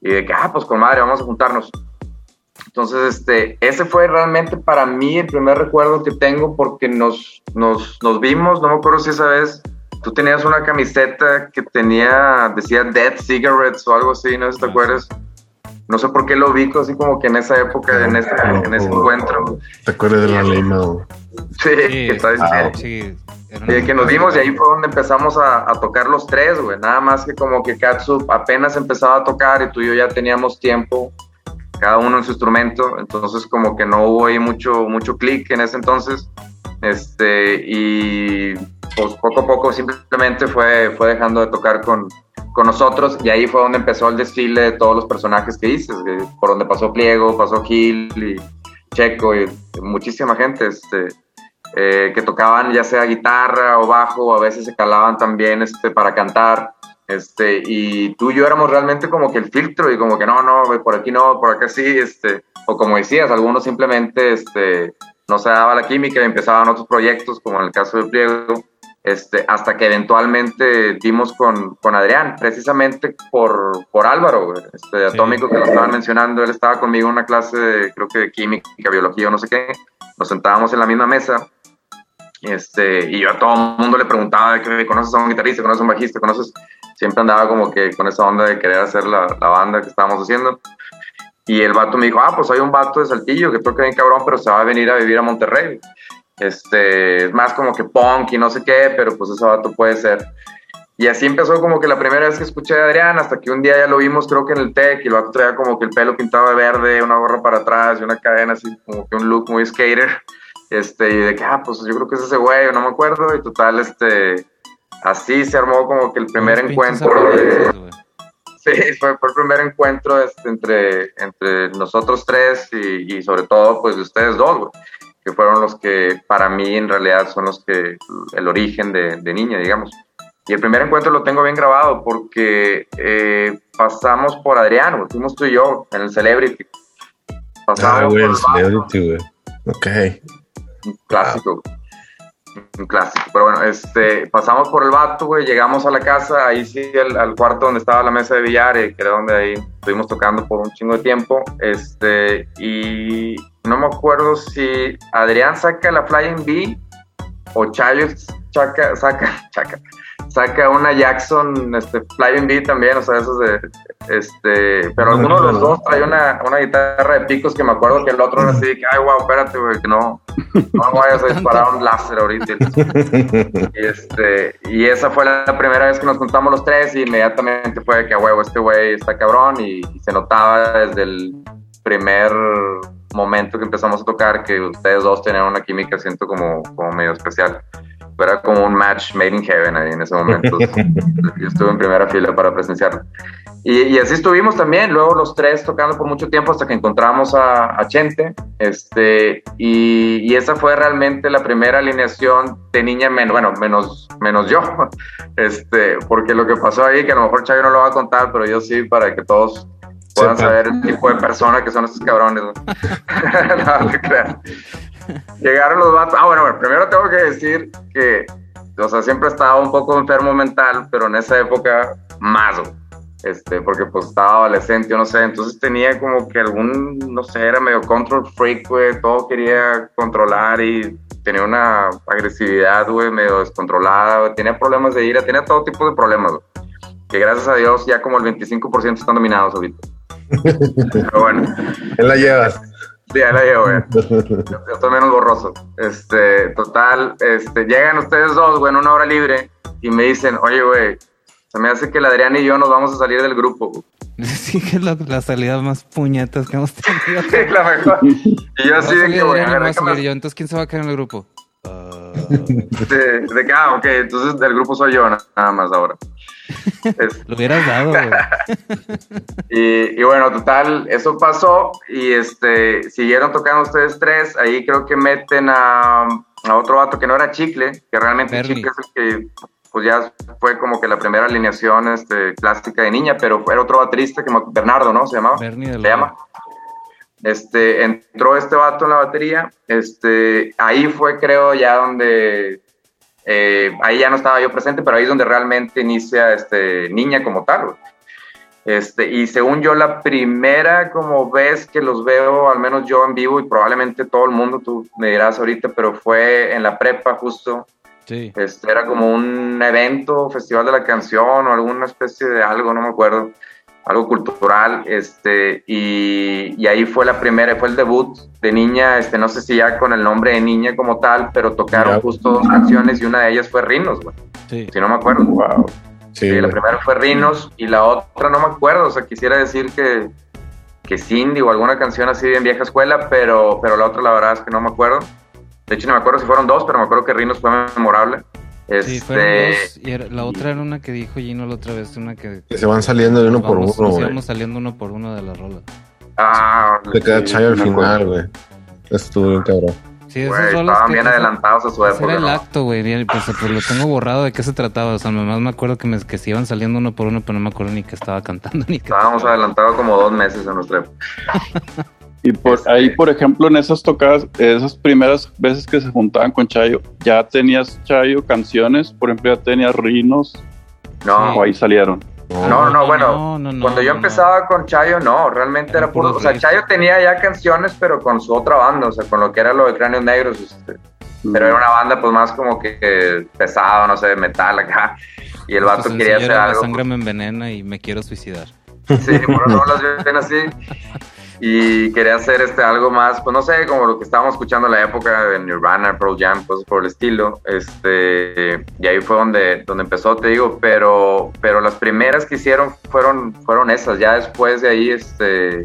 Y de que, ah, pues con madre, vamos a juntarnos. Entonces, este, ese fue realmente para mí el primer recuerdo que tengo porque nos, nos, nos vimos, no me acuerdo si esa vez tú tenías una camiseta que tenía, decía Dead Cigarettes o algo así, no sé si te acuerdas. No sé por qué lo ubico así como que en esa época, en, este, en ese encuentro. ¿Te acuerdas de la güey? Sí, Sí, que, está- ah, sí, Sí, que nos dimos y ahí fue donde empezamos a, a tocar los tres, güey. Nada más que como que Katsu apenas empezaba a tocar y tú y yo ya teníamos tiempo, cada uno en su instrumento, entonces como que no hubo ahí mucho, mucho clic en ese entonces. Este, y pues poco a poco simplemente fue, fue dejando de tocar con, con nosotros y ahí fue donde empezó el desfile de todos los personajes que dices, güey. por donde pasó Pliego, pasó Gil y Checo y muchísima gente, este, eh, que tocaban ya sea guitarra o bajo, a veces se calaban también este, para cantar. Este, y tú y yo éramos realmente como que el filtro y como que no, no, por aquí no, por acá sí, este, o como decías, algunos simplemente este, no se daba la química y empezaban otros proyectos, como en el caso de Pliego, este, hasta que eventualmente dimos con, con Adrián, precisamente por, por Álvaro, este, Sí. Atómico, que lo estaban mencionando, él estaba conmigo en una clase, de, creo que de química, biología o no sé qué, nos sentábamos en la misma mesa este, y yo a todo el mundo le preguntaba conoces a un guitarrista, conoces a un bajista, conoces, siempre andaba como que con esa onda de querer hacer la, la banda que estábamos haciendo. Y el vato me dijo, ah, pues hay un vato de Saltillo que toca bien cabrón, pero se va a venir a vivir a Monterrey. Este, es más como que punk y no sé qué, pero pues ese vato puede ser. Y así empezó como que la primera vez que escuché a Adrián, hasta que un día ya lo vimos, creo que en el TEC, y el vato traía como que el pelo pintado de verde, una gorra para atrás y una cadena así, como que un look muy skater. Este, y de que, ah, pues yo creo que es ese güey, no me acuerdo, y total, este, así se armó como que el primer encuentro. de- güey. Sí, fue, fue el primer encuentro este, entre, entre nosotros tres y, y sobre todo pues de ustedes dos, güey, que fueron los que para mí en realidad son los que el origen de, de niña, digamos. Y el primer encuentro lo tengo bien grabado porque eh, pasamos por Adrián, güey, fuimos tú y yo en el Celebrity. Ah, Pasamos güey, por el Celebrity, güey. Ok. un clásico. Un clásico. Pero bueno, este, pasamos por el vato, güey, llegamos a la casa, ahí sí, al, cuarto donde estaba la mesa de billar, eh, que era donde ahí estuvimos tocando por un chingo de tiempo. Este, y no me acuerdo si Adrián saca la Flying B o Chayo saca, saca, saca, saca una Jackson este, Flying B también, o sea, esos de, este, pero alguno de los dos trae una, una guitarra de picos que me acuerdo que el otro era así, de que, ay, wow, espérate, güey, que no, no vayas a disparar un láser ahorita. Y, este, y esa fue la primera vez que nos juntamos los tres y inmediatamente fue que, a huevo, este güey está cabrón y, y se notaba desde el primer momento que empezamos a tocar que ustedes dos tenían una química, siento como, como medio especial. Era como un match made in heaven ahí en ese momento. Yo estuve en primera fila para presenciarlo. Y, y así estuvimos también, luego los tres tocando por mucho tiempo hasta que encontramos a, a Chente. Este, y, y esa fue realmente la primera alineación de niña, menos, bueno, menos, menos yo. Este, porque lo que pasó ahí, que a lo mejor Chayo no lo va a contar, pero yo sí, para que todos puedan Sepa. saber el tipo de persona que son estos cabrones. ¿no? no, no. Llegaron los vatos. Ah, bueno, bueno, primero tengo que decir que, o sea, siempre estaba un poco enfermo mental, pero en esa época más. Este, porque pues estaba adolescente, yo no sé, entonces tenía como que algún, no sé, era medio control freak, güey, todo quería controlar y tenía una agresividad, güey, medio descontrolada, güey, tenía problemas de ira, tenía todo tipo de problemas, güey, que gracias a Dios ya como el 25% están dominados ahorita. Pero bueno, Él la llevas. Sí, ahí la llevo, güey. Yo estoy menos borroso. Este, total, este, llegan ustedes dos, güey, en una hora libre y me dicen, oye, güey, se me hace que el Adrián y yo nos vamos a salir del grupo. güey". Sí, que es la, la salida más puñetas que hemos tenido. Sí, la mejor. Y yo así de que, güey, a a salir yo. Entonces, ¿quién se va a quedar en el grupo? Ah, de, de que, ah, ok, entonces del grupo soy yo na- nada más ahora. Es- lo hubieras dado, y, y bueno, total, eso pasó y este siguieron tocando ustedes tres. Ahí creo que meten a, a otro vato que no era Chicle, que realmente. Chicle es el que pues ya fue como que la primera alineación este, clásica de niña, pero fue otro baterista que Bernardo, ¿no? Se llamaba. Bernie de se la- llama. Este, entró este vato en la batería, este, ahí fue creo ya donde, eh, ahí ya no estaba yo presente, pero ahí es donde realmente inicia este, Niña como tal. Este, y según yo, la primera como vez que los veo, al menos yo en vivo y probablemente todo el mundo, tú me dirás ahorita, pero fue en la prepa justo, Sí. Este, era como un evento, festival de la canción o alguna especie de algo, no me acuerdo, algo cultural, este, y, y ahí fue la primera, fue el debut de niña, este, no sé si ya con el nombre de niña como tal, pero tocaron justo dos canciones y una de ellas fue Rinos, güey, Sí. si no me acuerdo. Wow. Sí, Sí, la primera fue Rinos y la otra no me acuerdo, o sea, quisiera decir que, que Cindy o alguna canción así bien vieja escuela, pero, pero la otra la verdad es que no me acuerdo. De hecho, no me acuerdo si fueron dos, pero me acuerdo que Rinos fue memorable. Sí, Este, fueron dos. Y la otra era una que dijo Gino la otra vez, una que. Que se van saliendo de uno por vamos- uno, nos güey. íbamos saliendo uno por uno de la rola. Ah, Le queda Sí, Chayo al final, güey. Estuvo bien cabrón. Sí, esas güey, rolas estaban que- bien adelantados a su época. era el ¿no? acto, güey. Pues, pues lo tengo borrado de qué se trataba. O sea, nomás me acuerdo que, me, que se iban saliendo uno por uno, pero no me acuerdo ni que estaba cantando ni que. Estábamos adelantados como dos meses en nuestra época. Y por Este- ahí, por ejemplo, en esas tocadas, esas primeras veces que se juntaban con Chayo, ¿ya tenías Chayo canciones? Por ejemplo, ¿ya tenías Rinos? No, ¿O ahí salieron? No, no, bueno, no, no, no, Cuando yo empezaba con Chayo, no, realmente Eran era puro. O sea. Chayo tenía ya canciones, pero con su otra banda, o sea, con lo que era lo de Cráneos Negros. este, Pero era una banda, pues más como que, pesado, no sé, metal acá. Y el Pues, vato quería hacer era, algo. La sangre me envenena y me quiero suicidar. Sí, por no las ven así. Y quería hacer este algo más, pues no sé, como lo que estábamos escuchando en la época de Nirvana, Pearl Jam, cosas por el estilo. Este, y ahí fue donde, donde empezó, te digo, pero, pero las primeras que hicieron fueron, fueron esas. Ya después de ahí, este,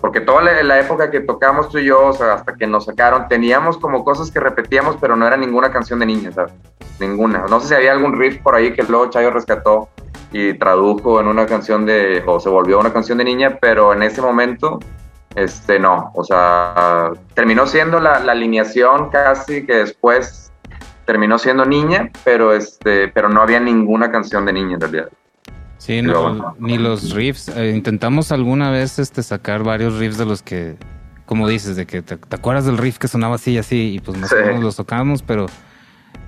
porque toda la, la época que tocamos tú y yo, o sea, hasta que nos sacaron, teníamos como cosas que repetíamos, pero no era ninguna canción de niña, ¿sabes? Ninguna. No sé si había algún riff por ahí que luego Chayo rescató y tradujo en una canción de, o se volvió una canción de niña, pero en ese momento, este, no, o sea, terminó siendo la, la alineación casi que después terminó siendo niña, pero este, pero no había ninguna canción de niña en realidad. Sí, no, ni los riffs. Eh, intentamos alguna vez este, sacar varios riffs de los que, como dices, de que te, te acuerdas del riff que sonaba así y así, y pues más o Sí. menos los tocábamos, pero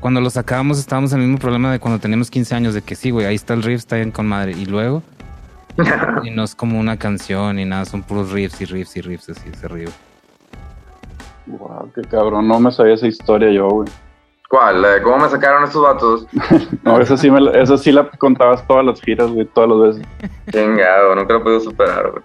cuando los sacábamos estábamos en el mismo problema de cuando teníamos 15 años, de que sí, güey, ahí está el riff, está bien con madre, y luego, y no es como una canción ni nada, son puros riffs y riffs y riffs, así, ese río. Wow, qué cabrón, no me sabía esa historia yo, güey. ¿Cuál? ¿La de ¿Cómo me sacaron estos vatos? No, esa sí, me, la- esa sí la contabas todas las giras, güey, todas las veces. Chingado, nunca lo podido superar, güey.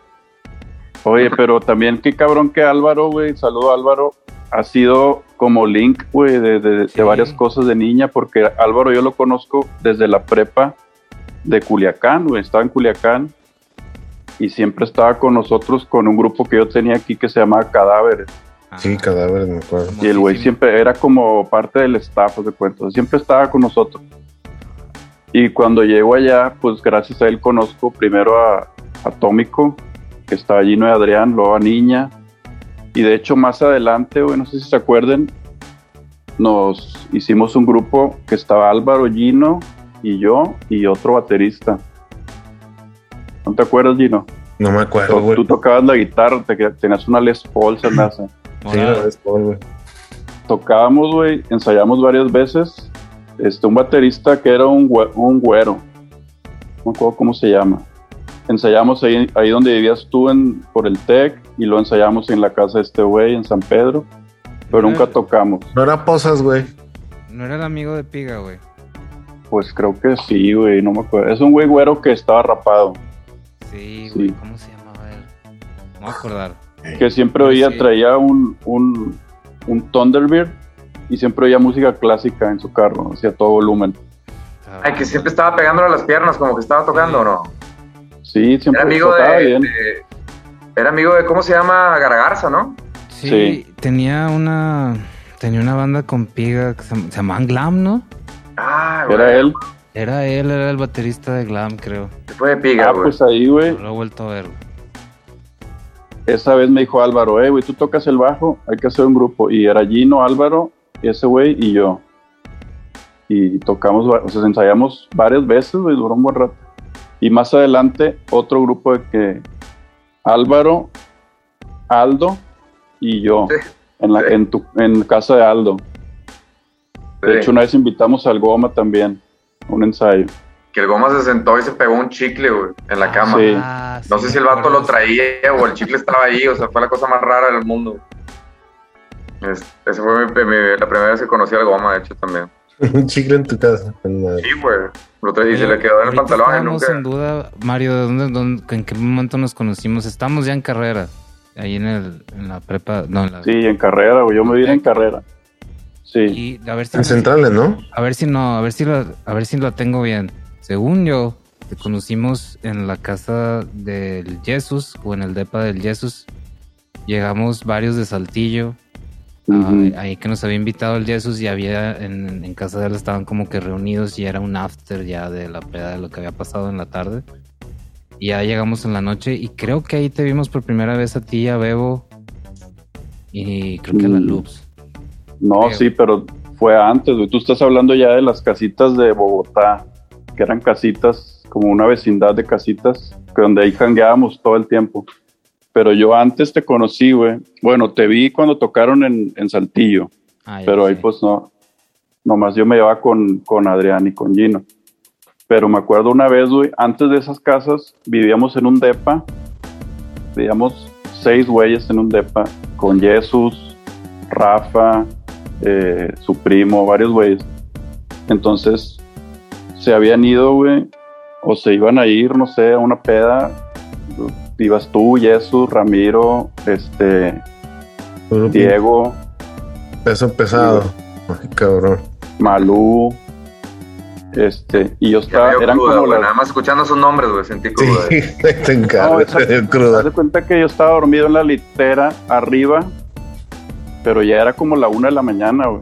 Oye, pero también qué cabrón que Álvaro, güey, saludo a Álvaro, ha sido como link, güey, de, de- de varias cosas de niña, porque Álvaro yo lo conozco desde la prepa de Culiacán, güey, estaba en Culiacán y siempre estaba con nosotros con un grupo que yo tenía aquí que se llamaba Cadáveres. Sí, cadáveres, me acuerdo. Y el güey siempre era como parte del staff, de cuenta, siempre estaba con nosotros. Y cuando llego allá, pues gracias a él conozco primero a Atómico, que estaba Gino y Adrián, luego a Niña. Y de hecho más adelante, güey, no sé si se acuerden, nos hicimos un grupo que estaba Álvaro, Gino y yo y otro baterista. ¿No te acuerdas, Gino? No me acuerdo, Tú, güey. tú tocabas la guitarra, te, tenías una Les Paul, se me hace Sí, la Morado. vez, güey. tocábamos, güey, ensayamos varias veces. Este, un baterista que era un, un güero. No me acuerdo cómo se llama. Ensayamos ahí, ahí donde vivías tú en, por el TEC y lo ensayamos en la casa de este güey en San Pedro, pero nunca tocamos. No era Posas, güey. No era el amigo de Piga, güey. Pues creo que sí, güey, no me acuerdo. Es un güey güero que estaba rapado, Sí, Sí. güey, ¿cómo se llamaba él? No me voy a acordar. que siempre oía, Sí. traía un, un, un Thunderbird y siempre oía música clásica en su carro, hacia todo volumen. Ay, que siempre estaba pegándole a las piernas, como que estaba tocando, ¿o no? Sí, siempre Era amigo tocaba de, bien. de- Era amigo de, ¿cómo se llama? Garagarza, ¿no? Sí, Sí. tenía una tenía una banda con Piga que se, se llamaban Glam, ¿no? Ah, güey. Era él. Era él, era el baterista de Glam, creo. Fue de piga, Ah, güey. pues ahí, güey. No lo he vuelto a ver. güey. esa vez me dijo Álvaro, eh, güey, tú tocas el bajo, hay que hacer un grupo. Y era Gino, Álvaro, ese güey y yo. Y tocamos, va- o sea, ensayamos varias veces, güey, duró un buen rato. Y más adelante, otro grupo de que Álvaro, Aldo y yo, Sí. en, la, Sí. en, tu, en casa de Aldo. De Sí. hecho, una vez invitamos al Goma también, un ensayo. Que el goma se sentó y se pegó un chicle, güey, en la cama. Sí. Ah, No sí, sé si el vato lo traía o el chicle estaba ahí, o sea, fue la cosa más rara del mundo. Es- esa fue mi- mi- la primera vez que conocí al goma, de hecho, también. Un chicle en tu casa. Sí, güey. Lo traí y se le quedó en el pantalón nunca. en duda, Mario, ¿de dónde, dónde- en qué momento nos conocimos? Estamos ya en carrera, ahí en, el, en la prepa, no, en la... Sí, en carrera, güey. Yo me vine en carrera. Sí. Y a ver si En centrales, ¿no? A ver si no, a ver si lo, a ver si lo tengo bien. Según yo, te conocimos en la casa del Jesus o en el depa del Jesus. Llegamos varios de Saltillo. Ah, ahí que nos había invitado el Jesus y había en, en casa de él estaban como que reunidos y era un after ya de la peda de lo que había pasado en la tarde. Y ya llegamos en la noche y creo que ahí te vimos por primera vez a ti y a Bebo y creo que a la. Loops. No, Creo. sí, pero fue antes, güey. Tú estás hablando ya de las casitas de Bogotá, que eran casitas, como una vecindad de casitas, que donde ahí jangueábamos todo el tiempo. Pero yo antes te conocí, güey. Bueno, te vi cuando tocaron en, en Saltillo, Ah, pero ahí sé. pues no. Nomás yo me llevaba con, con Adrián y con Gino. Pero me acuerdo una vez, güey, antes de esas casas vivíamos en un depa. Vivíamos seis güeyes en un depa con Jesús, Rafa, eh, su primo, varios güeyes. Entonces se habían ido, güey, o se iban a ir, no sé, a una peda. Ibas tú, Jesús, Ramiro, este, Puro Diego, Peso pesado. Ay, cabrón. Malú, este, y yo estaba, eran cruda, como güey. las, Nada más escuchando sus nombres, güey. Sentí Sí, cruda. güey. te encargo. No, esa- te dio cruda. de cuenta que yo estaba dormido en la litera arriba, pero ya era como la una de la mañana, güey.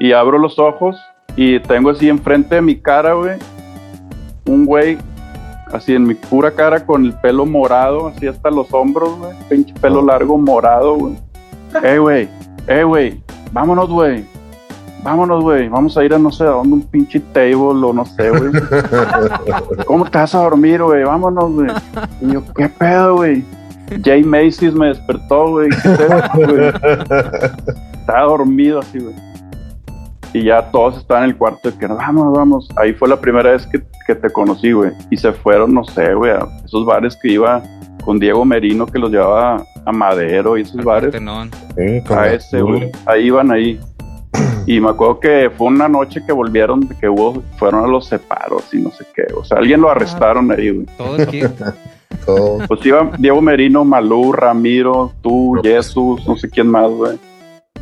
Y abro los ojos y tengo así enfrente de mi cara, güey, un güey, así en mi pura cara con el pelo morado, así hasta los hombros, güey. Pinche pelo Oh. largo morado, güey. Eh, güey, eh, güey, vámonos, güey. Vámonos, güey. Vamos a ir a no sé a dónde, un pinche table o no sé, güey. ¿Cómo te vas a dormir, güey? Vámonos, güey. Y yo, ¿qué pedo, güey? Jay Macy's me despertó, güey. ¿Qué es güey? Estaba dormido así, güey. Y ya todos estaban en el cuarto de que vamos, vamos. Ahí fue la primera vez que, que te conocí, güey. Y se fueron, no sé, güey, a esos bares que iba con Diego Merino que los llevaba a Madero y esos Al bares. Sí, A ese, güey. Ahí iban ahí. Y me acuerdo que fue una noche que volvieron, que hubo, fueron a los separos y no sé qué. O sea, alguien lo arrestaron ahí, güey. Todo el kit. Todo. Pues iba Diego Merino, Malú, Ramiro, tú, Jesús, no sé quién más, güey.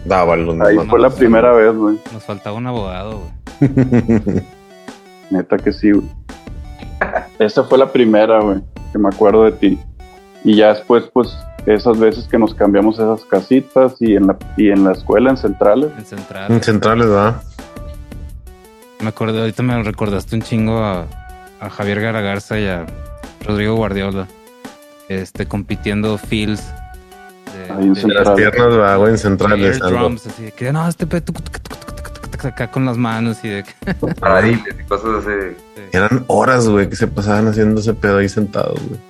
Dávalos, Ahí no, fue la primera vez, güey. Nos faltaba un abogado, güey. Neta que sí, güey. Esa fue la primera, güey, que me acuerdo de ti. Y ya después, pues, esas veces que nos cambiamos esas casitas y en la, y en la escuela, en centrales. En Central. En centrales, ¿verdad? Me acordé, ahorita me recordaste un chingo a, a Javier Garagarza y a Rodrigo Guardiola. Este, compitiendo fields. De, Ahí en de- las piernas. En centrales. algo. drums, así de que no, este pe- tuc, tuc, tuc, tuc, tuc, tuc, acá con las manos y de que Paradiles y cosas así. Eran horas, güey, que se pasaban haciendo ese pedo ahí sentados, güey.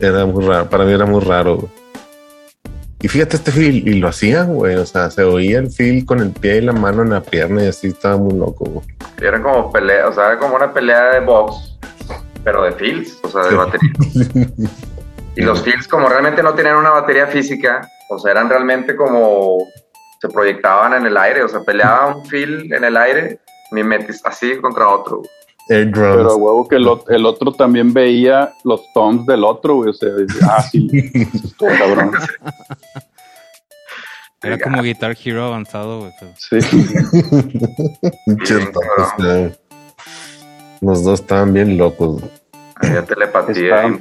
Era muy raro, para mí era muy raro, güey. Y fíjate este feel, y lo hacían, güey, o sea, se oía el feel con el pie y la mano en la pierna y así estaba muy loco, güey. Y Era como pelea, o sea, era como una pelea de box, pero de fields, o sea, de Sí. batería. Y los fields, como realmente no tenían una batería física, o sea, eran realmente como se proyectaban en el aire, o sea, peleaba un field en el aire, mimetis así contra otro. Air Pero huevo que el, el otro también veía los toms del otro, güey. O sea, ah, sí, estuvo cabrón. era como Guitar Hero avanzado, güey. Sí. Güey. Los dos estaban bien locos, güey. Había telepatía.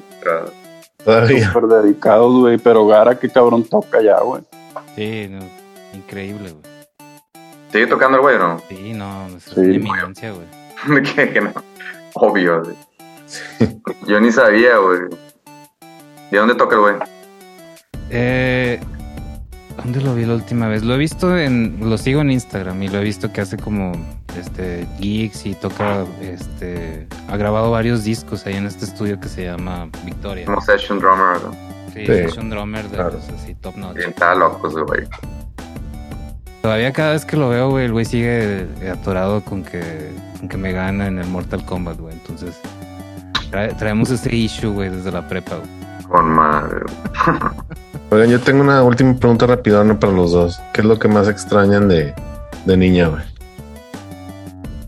Todavía. Súper dedicados, güey. Pero Gara, qué cabrón toca ya, güey. Sí, no, increíble, güey. ¿Sigue tocando el güey o no? Sí, no, es Sí. una eminencia, güey. que no. Obvio, güey. Yo ni sabía, güey. ¿De dónde toca el güey? Eh, ¿Dónde lo vi la última vez? Lo he visto en, lo sigo en Instagram y lo he visto que hace como este gigs y toca, este, ha grabado varios discos ahí en este estudio que se llama Victoria. Como session drummer, ¿no? Sí, Sí. es un drummer de Claro. los así top notch. Bien, estaba loco ese güey. Todavía cada vez que lo veo, güey, el güey sigue atorado con que, con que me gana en el Mortal Kombat, güey. Entonces, trae- traemos ese issue, güey, desde la prepa, güey. Con madre. güey. Oigan, yo tengo una última pregunta rapidona para los dos. ¿Qué es lo que más extrañan de, de niña, güey?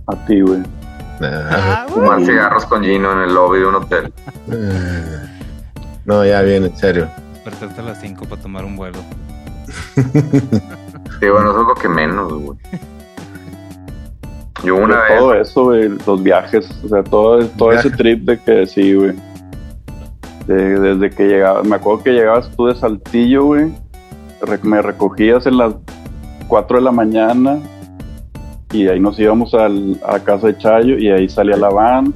A ti, güey. Ah, Fumar cigarros con Gino en el lobby de un hotel. eh. No, ya bien, en serio. Despertarte a las 5 para tomar un vuelo. Sí, bueno, eso es lo que menos, güey. Yo una vez, todo eso, güey, los viajes, o sea, todo, todo ese trip de que sí, güey. De- desde que llegabas, me acuerdo que llegabas tú de Saltillo, güey. re- me recogías en las 4 de la mañana y ahí nos íbamos al- a casa de Chayo y ahí salía la van.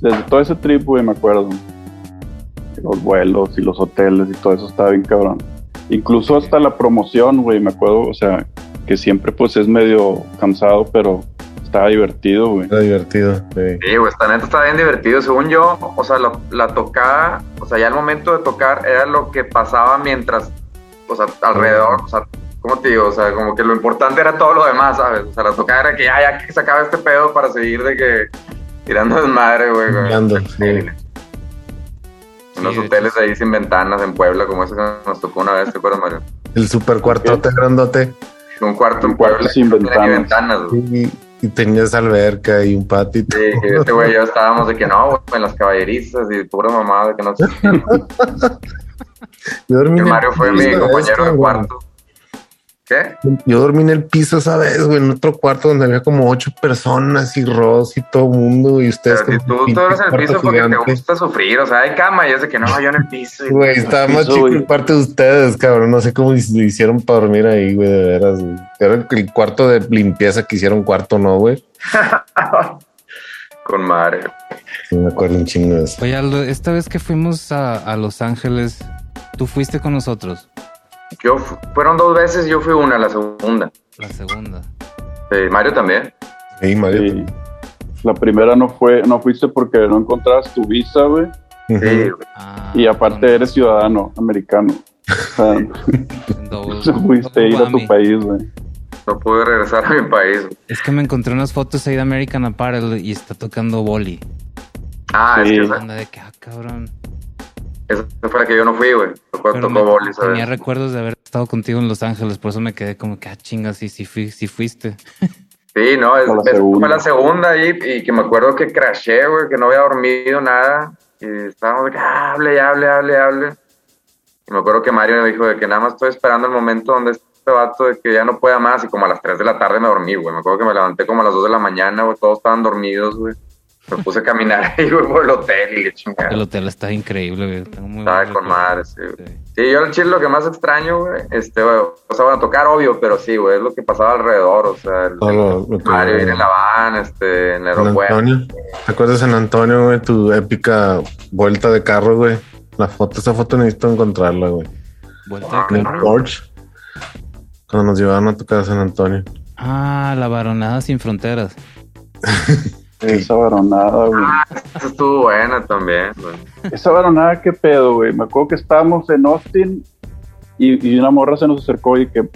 Desde todo ese trip, güey, me acuerdo. Los vuelos y los hoteles y todo eso estaba bien cabrón. Incluso hasta la promoción, güey, me acuerdo, o sea, que siempre pues es medio cansado, pero estaba divertido, güey. Era divertido. sí. sí, güey, esta neta está bien divertido. Según yo, o sea, la, la tocada, o sea, ya el momento de tocar era lo que pasaba mientras, o sea, alrededor, o sea, ¿cómo te digo? O sea, como que lo importante era todo lo demás, ¿sabes? O sea, la tocada era que ya, ya que se acaba este pedo para seguir de que tirando desmadre, güey. güey. Tirando, Sí. sí. Unos Sí, de hoteles ahí sin ventanas en Puebla, como ese que nos tocó una vez, ¿te acuerdas, Mario? El super cuartote grandote. Un cuarto en Puebla sin tenía ni ventanas. ventanas, güey. Y, y tenías alberca y un patio. y todo. Sí, este güey yo estábamos de que no, güey, en las caballerizas y pura mamada de que no. Yo dormí en Mario fue mi compañero de cuarto. Yo dormí en el piso esa vez, güey, en otro cuarto donde había como ocho personas y Ross y todo mundo y ustedes. Pero si tú, tú eres en el piso cuarto porque te gusta sufrir, o sea, hay cama y es de que no, yo en el piso. y- Güey, estaba más piso, chico güey. el cuarto de ustedes, cabrón. No sé cómo lo hicieron para dormir ahí, güey, de veras. Güey. Era el, el cuarto de limpieza que hicieron cuarto, ¿no, güey? Con madre. Sí, me acuerdo un chingo de eso. Oye, Aldo, esta vez que fuimos a, a Los Ángeles, tú fuiste con nosotros. Yo fu- fueron dos veces y yo fui una, la segunda. La segunda. Eh, Mario también. Sí, Mario. Sí. La primera no fue, no fuiste porque no encontrabas tu visa, güey. Sí, güey. Ah, Y aparte eres ciudadano americano. O sea, no pudiste ir a tu país, güey. No pude regresar a mi país. güey. Es que me encontré unas fotos ahí de American Apparel y está tocando boli. Ah, Sí. es que esa, de que, ah, cabrón. Esa fue la que yo no fui, güey. Tocó, Pero tocó me- boli, ¿sabes? tenía recuerdos de haber estado contigo en Los Ángeles, por eso me quedé como que, ah, chingas, sí, sí, fui, sí fuiste. Sí, no, es, Fue la fue la segunda ahí y que me acuerdo que crashé, güey, que no había dormido nada y estábamos de que ah, hable, hable, hable, hable. Y me acuerdo que Mario me dijo de que nada más estoy esperando el momento donde este vato de que ya no pueda más y como a las 3 de la tarde me dormí, güey. Me acuerdo que me levanté como a las 2 de la mañana, güey, todos estaban dormidos, güey. Me puse a caminar ahí, güey, por el hotel y qué chingada. El hotel está increíble, güey. Muy Estaba con madre, sí, güey. Sí. Sí, yo el chile lo que más extraño, güey, este, güey, o sea, bueno, tocar obvio, pero sí, güey, es lo que pasaba alrededor, o sea, el, Todo que- Mario ir en la van, este, en el San aeropuerto. Antonio. ¿Te acuerdas de San Antonio, güey? Tu épica vuelta de carro, güey. La foto, esa foto necesito encontrarla, güey. Vuelta En de el carro. Porsche. Cuando nos llevaron a tocar a San Antonio. Ah, la varonada sin fronteras. Esa varonada, güey. Ah, esa estuvo buena también, güey. Esa varonada, qué pedo, güey. Me acuerdo que estábamos en Austin y, y una morra se nos acercó y que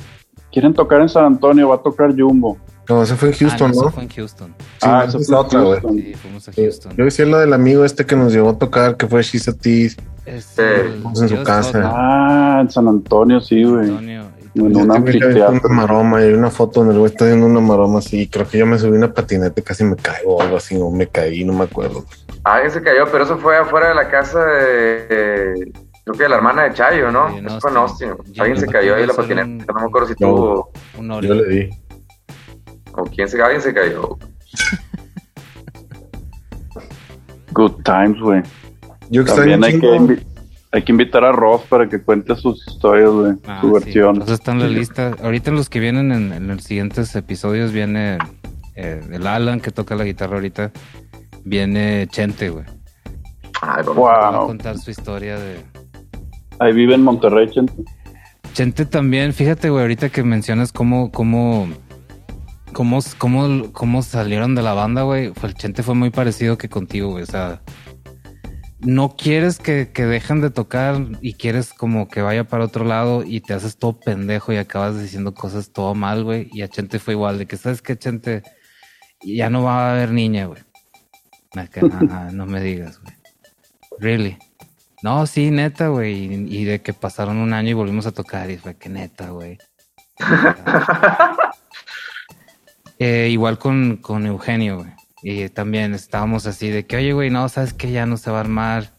quieren tocar en San Antonio, va a tocar Jumbo. No, ese fue en Houston, ah, no, ¿no? eso fue en Houston. Sí, ah, eso es fue otra, güey. Houston. Sí, fuimos a Houston. Yo decía lo del amigo este que nos llevó a tocar, que fue She's a Tease. Es Sí. el Estamos en su casa. Ah, en San Antonio, sí, güey. Antonio. En un anfiteatro. una maroma y hay una foto donde el güey está viendo una maroma así. Creo que yo me subí una patineta y casi me caigo o algo así, o me caí, no me acuerdo. Alguien se cayó, pero eso fue afuera de la casa de, creo que de la hermana de Chayo, ¿no? Sí, eso fue en Austin. Alguien se cayó ahí la patineta, no me acuerdo si tuvo, Un Yo le di. o quién se, alguien se cayó. Good times, güey. Yo extraño También hay que, hay que invitar a Ross para que cuente sus historias, güey. Ah, su sí, versión. Eso está en la lista. Ahorita en los que vienen en, en los siguientes episodios viene eh, el Alan que toca la guitarra ahorita. Viene Chente, güey. Ay. Wow. Va a contar su historia de... Ahí vive en Monterrey, Chente. Chente también, fíjate, güey, ahorita que mencionas cómo, cómo, cómo, cómo, cómo salieron de la banda, güey. El Chente fue muy parecido que contigo, güey. O sea, no quieres que, que dejen de tocar y quieres como que vaya para otro lado y te haces todo pendejo y acabas diciendo cosas todo mal, güey. Y a Chente fue igual, de que sabes que Chente ya no va a haber niña, güey. "Ah, no me digas, güey. Really. No, sí, neta, güey. Y, y de que pasaron un año y volvimos a tocar y fue que neta, güey. Eh, igual con, con Eugenio, güey. Y también estábamos así de que, oye, güey, no, sabes que ya no se va a armar.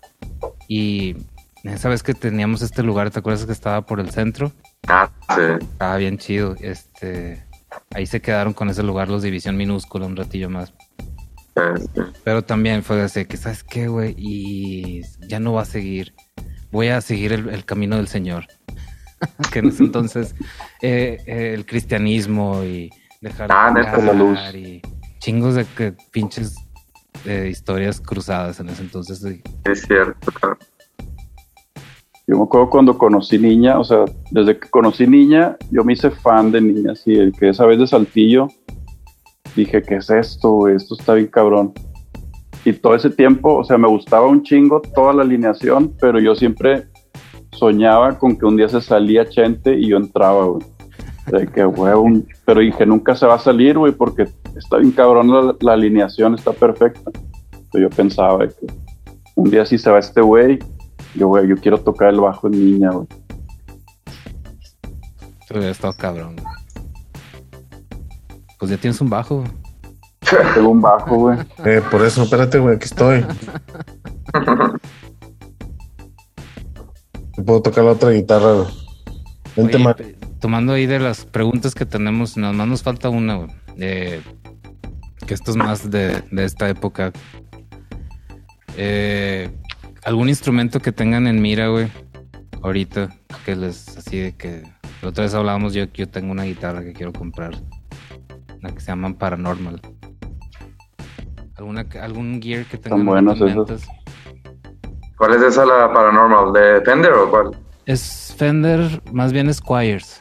Y esa vez que teníamos este lugar, ¿te acuerdas que estaba por el centro? Ah, sí. Estaba bien chido. Este, ahí se quedaron con ese lugar los División Minúscula un ratillo más. Pero también fue así que, ¿sabes qué, güey? Y ya no va a seguir. Voy a seguir el, el camino del Señor. que en ese entonces eh, eh, el cristianismo y dejar Ah, de la luz. y chingos de que pinches eh, historias cruzadas en ese entonces. es cierto, claro. Yo me acuerdo cuando conocí niña, o sea, desde que conocí niña, yo me hice fan de niña, así, el que esa vez de Saltillo, dije, ¿qué es esto? Esto está bien cabrón. Y todo ese tiempo, o sea, me gustaba un chingo toda la alineación, pero yo siempre soñaba con que un día se salía Chente y yo entraba, güey. De que, güey, un- pero dije, nunca se va a salir, güey, porque está bien cabrón, la, la alineación está perfecta. Pero yo pensaba de que un día si se va este güey, yo, güey, yo quiero tocar el bajo en niña, güey. Hubiera estado cabrón. güey. Pues ya tienes un bajo. Tengo un bajo, güey. Eh, por eso, espérate, güey, aquí estoy. Puedo tocar la otra guitarra, güey. Vente, Oye, tomando ahí de las preguntas que tenemos, nada más nos falta una, güey. Eh, que esto es más de, de esta época. Eh, ¿Algún instrumento que tengan en mira, güey? Ahorita, que les, así de que... La otra vez hablábamos, yo, yo tengo una guitarra que quiero comprar. La que se llaman Paranormal. ¿Alguna, que- ¿Algún gear que tengan buenos ahorita en esos. ¿Cuál es esa la paranormal? ¿De Fender o cuál? Es Fender, más bien Squires.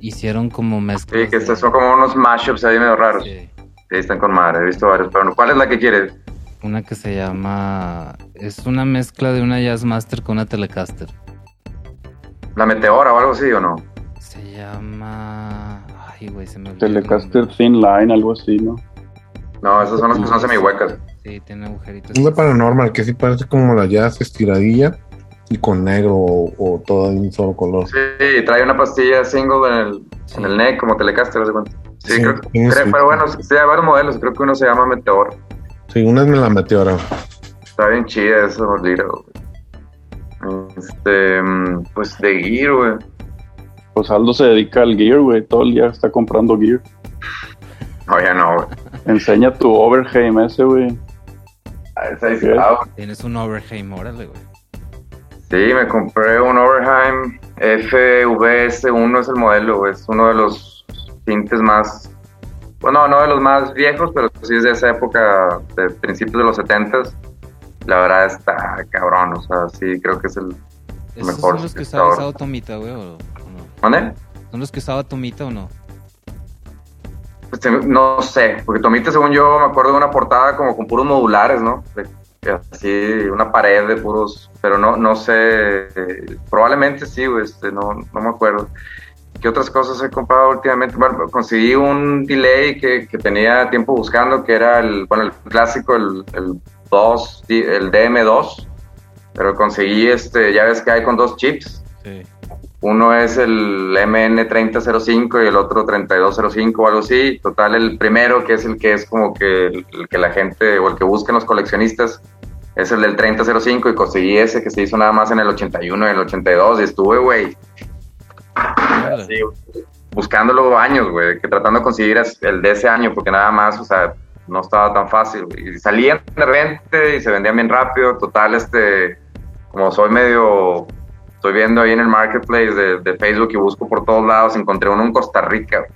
Hicieron como mezclas. Sí, que de- son como unos mashups ahí medio raros. Sí, Sí. están con madre, he visto varios, pero no. ¿cuál es la que quieres? Una que se llama. Es una mezcla de una Jazzmaster con una Telecaster. ¿La Meteora o algo así o no? Se llama. Ay, güey, se me olvidó. Telecaster Thin Line, algo así, ¿no? No, esas son las que son semihuecas. Sí, tiene agujeritos. Una paranormal que sí parece como la jazz estiradilla y con negro o, o todo en un solo color. Sí, trae una pastilla single en el, Sí. en el neck como Telecaster, de cuenta. Sí, Sí, creo, creo- sí. pero bueno, sí, hay varios modelos, creo que uno se llama Meteor. Sí, una me la metió ahora. Está bien chida esa güey. Este, mm, pues de Gear, güey. Pues Aldo se dedica al gear, güey. Todo el día está comprando gear. No, ya no, güey. Enseña tu Overheim ese, güey. Ah. Tienes un Overheim, órale, güey. Sí, me compré un Overheim FVS1 es el modelo, güey. es uno de los tintes más, bueno, no de los más viejos, pero sí es de esa época, de principios de los 70 La verdad está cabrón, o sea, sí creo que es el... ¿Esos Mejor son los que usaba, usaba Tomita, güey? ¿o, no? ¿Dónde? ¿Son los que usaba Tomita o no? Pues, no sé, porque Tomita, según yo, me acuerdo de una portada como con puros modulares, ¿no? De- así, una pared de puros, pero no, no sé, probablemente sí, güey, este, no, no me acuerdo. ¿Qué otras cosas he comprado últimamente? Bueno, conseguí un delay que, que tenía tiempo buscando, que era el, bueno, el clásico, el, el 2, el DM2, pero conseguí este, ya ves que hay con dos chips, Sí. uno es el MN3005 y el otro 3205 o algo así. Total, el primero, que es el que es como que el, el que la gente o el que buscan los coleccionistas, es el del 3005 y conseguí ese que se hizo nada más en el 81 y el 82 y estuve, güey. Así, buscándolo años, güey, que tratando de conseguir el de ese año porque nada más, o sea, no estaba tan fácil. Y salían de repente y se vendían bien rápido. Total, este, como soy medio estoy viendo ahí en el marketplace de, de Facebook y busco por todos lados, encontré uno en Costa Rica,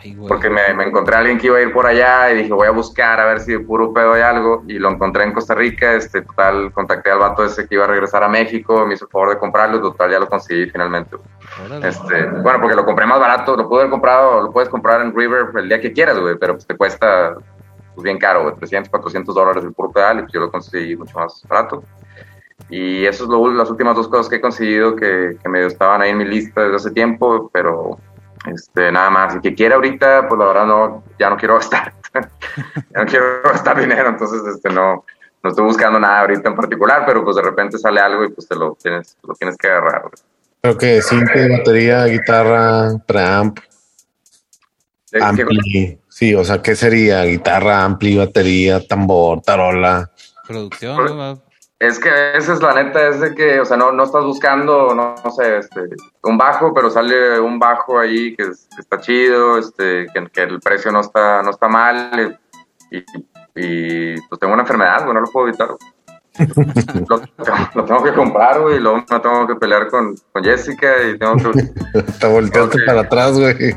Ay, porque me, me encontré a alguien que iba a ir por allá y dije voy a buscar a ver si de puro pedo hay algo y lo encontré en Costa Rica, este total contacté al vato ese que iba a regresar a México, me hizo el favor de comprarlo, total ya lo conseguí finalmente. Este, bueno, porque lo compré más barato, lo pude haber comprado, lo puedes comprar en River el día que quieras, güey, pero te cuesta pues, bien caro, güey, 300, 400 dólares el puro pedal y pues yo lo conseguí mucho más barato. Y eso es lo, las últimas dos cosas que he conseguido que, que medio estaban ahí en mi lista desde hace tiempo, pero este, nada más. Y que quiera ahorita, pues la verdad no, ya no quiero gastar. ya no quiero gastar dinero, entonces este, no, no estoy buscando nada ahorita en particular, pero pues de repente sale algo y pues te lo tienes, lo tienes que agarrar. Creo que cinta, batería, guitarra, preamp. ¿De qué- Ampli. Sí, o sea, ¿qué sería? Guitarra, ampli, batería, tambor, tarola. Producción, Por- ¿no? Es que a veces la neta es de que, o sea, no, no estás buscando, no, no sé, este, un bajo, pero sale un bajo ahí que, es- que está chido, este, que, que el precio no está, no está mal y, y, pues tengo una enfermedad, güey, no lo puedo evitar. güey. Lo, lo tengo que comprar, güey, luego me tengo que pelear con, con Jessica y tengo que... Te volteaste Ok. para atrás, güey.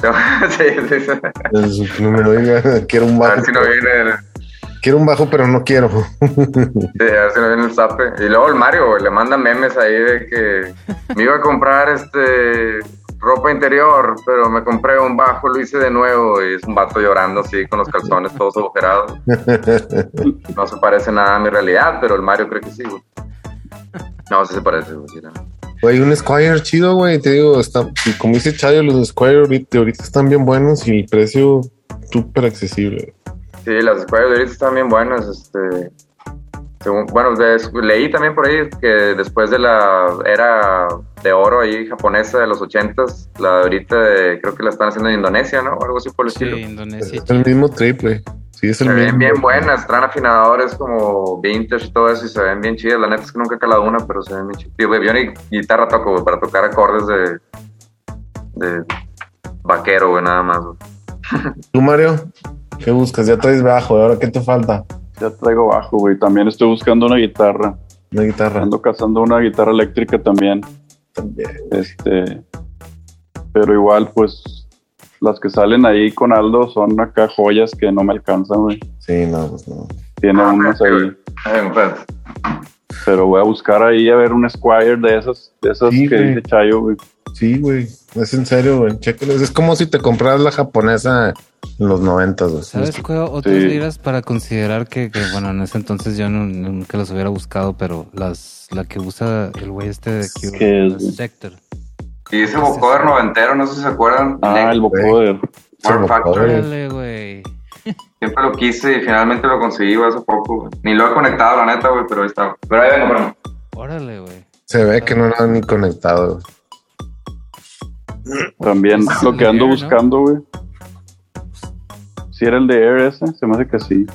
sí, sí, sí. En su número, oiga, quiero un A bajo. ver si no viene el, Quiero un bajo, pero no quiero. Sí, a ver si no viene el zape. Y luego el Mario, güey, le manda memes ahí de que me iba a comprar este ropa interior, pero me compré un bajo, lo hice de nuevo y es un vato llorando así con los calzones todos agujerados. No se parece nada a mi realidad, pero el Mario cree que sí, güey. No, sí se parece, güey. Güey, un Squire chido, güey. Te digo, está, como dice Chayo, los Squire ahorita, ahorita están bien buenos y el precio súper accesible. Sí, las escuelas de ahorita están bien buenas. Este, según, bueno, leí también por ahí que después de la era de oro ahí japonesa de los ochentas, la de ahorita de- creo que la están haciendo en Indonesia, ¿no? O algo así por el Sí, estilo. Indonesia. Es el mismo trip, güey. Sí, es el Se ven mismo. bien buenas, traen afinadores como vintage y todo eso y se ven bien chidas. La neta es que nunca he calado una, pero se ven bien chidas. Yo, yo ni guitarra toco, para tocar acordes de, de vaquero, güey, nada más. güey. ¿Tú, Mario? ¿Qué buscas? Ya traes bajo. ¿Ahora qué te falta? Ya traigo bajo, güey. También estoy buscando una guitarra. Una guitarra. Ando cazando una guitarra eléctrica también. También. Este, pero igual, pues, las que salen ahí con Aldo son acá joyas que no me alcanzan, güey. Sí, no, pues no. Tiene Ah, unas ahí. Pero voy a buscar ahí a ver un Squire de esas, de esas Sí, que güey. dice Chayo, güey. Sí, güey. Es en serio, güey. Chécalo. Es como si te compraras la japonesa los noventas, güey. ¿Sabes qué? Otras Sí. liras para considerar que, que, bueno, en ese entonces yo no- nunca las hubiera buscado, pero las la que usa el güey este de Cure, ¿Qué es, la güey? Sector. Y ese vocoder noventero, no sé si se acuerdan. Ah, el vocoder. Factory. Órale, güey. Siempre lo quise y finalmente lo conseguí güey, hace poco. güey. Ni lo he conectado, la neta, güey, pero ahí está. Pero ahí vengo, pero Órale, güey. Se ve que no era ni conectado. güey. También Ese es lo que ando buscando, güey. Si era el de Air ese, se me hace que sí.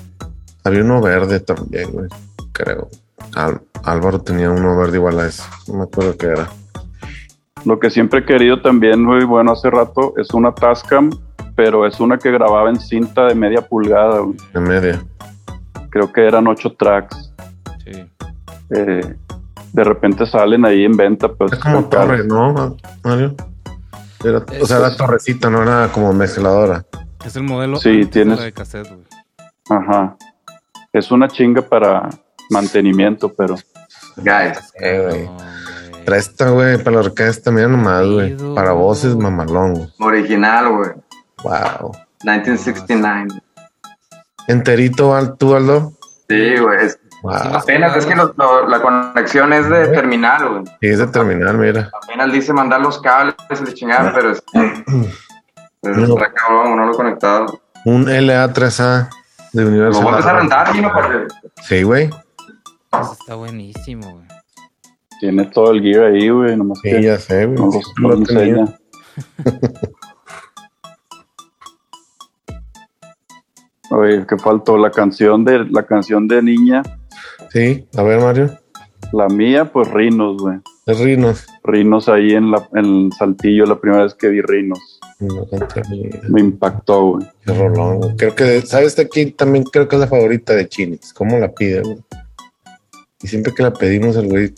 Había uno verde también, güey. Creo. Al- Álvaro tenía uno verde igual a ese. No me acuerdo qué era. Lo que siempre he querido también, güey, bueno, hace rato, es una Tascam, pero es una que grababa en cinta de media pulgada, güey. De media. Creo que eran ocho tracks. Sí. Eh, de repente salen ahí en venta, pues. Era como torre, ¿no, Mario? Era- o sea, era es- torrecita, no era como mezcladora. Es el modelo Sí, antes de tienes- la de cassette, güey. Ajá. Es una chinga para mantenimiento, pero Guys. Eh, güey. No, güey. Trae esta, güey, para la orquesta, mira nomás, güey. Para voces, mamalón, güey. Original, güey. Wow. 1969. Enterito, Al- tú, Aldo. Sí, güey. es- Wow. Apenas, es que lo- lo- la conexión es de terminal, güey. Sí, es de terminal, mira. Apenas dice mandar los cables y de chingada, pero es. No. no lo conectado. Un LA3A de Lo Universal. a empezar a rentar, ¿no? Porque Sí, güey. Eso está buenísimo, güey. tiene todo el gear ahí, güey. Nomás Sí, que ya sé, güey. no lo tenía. Oye, que faltó la canción de la canción de niña, Sí, a ver, Mario. la mía, pues Rinos, güey. Es Rinos. Rinos ahí en, la, en Saltillo, la primera vez que vi Rinos. Me impactó, güey. Qué rolón, güey. Creo que, ¿sabes? De aquí también creo que es la favorita de Chinix. ¿Cómo la pide, güey? Y siempre que la pedimos, el güey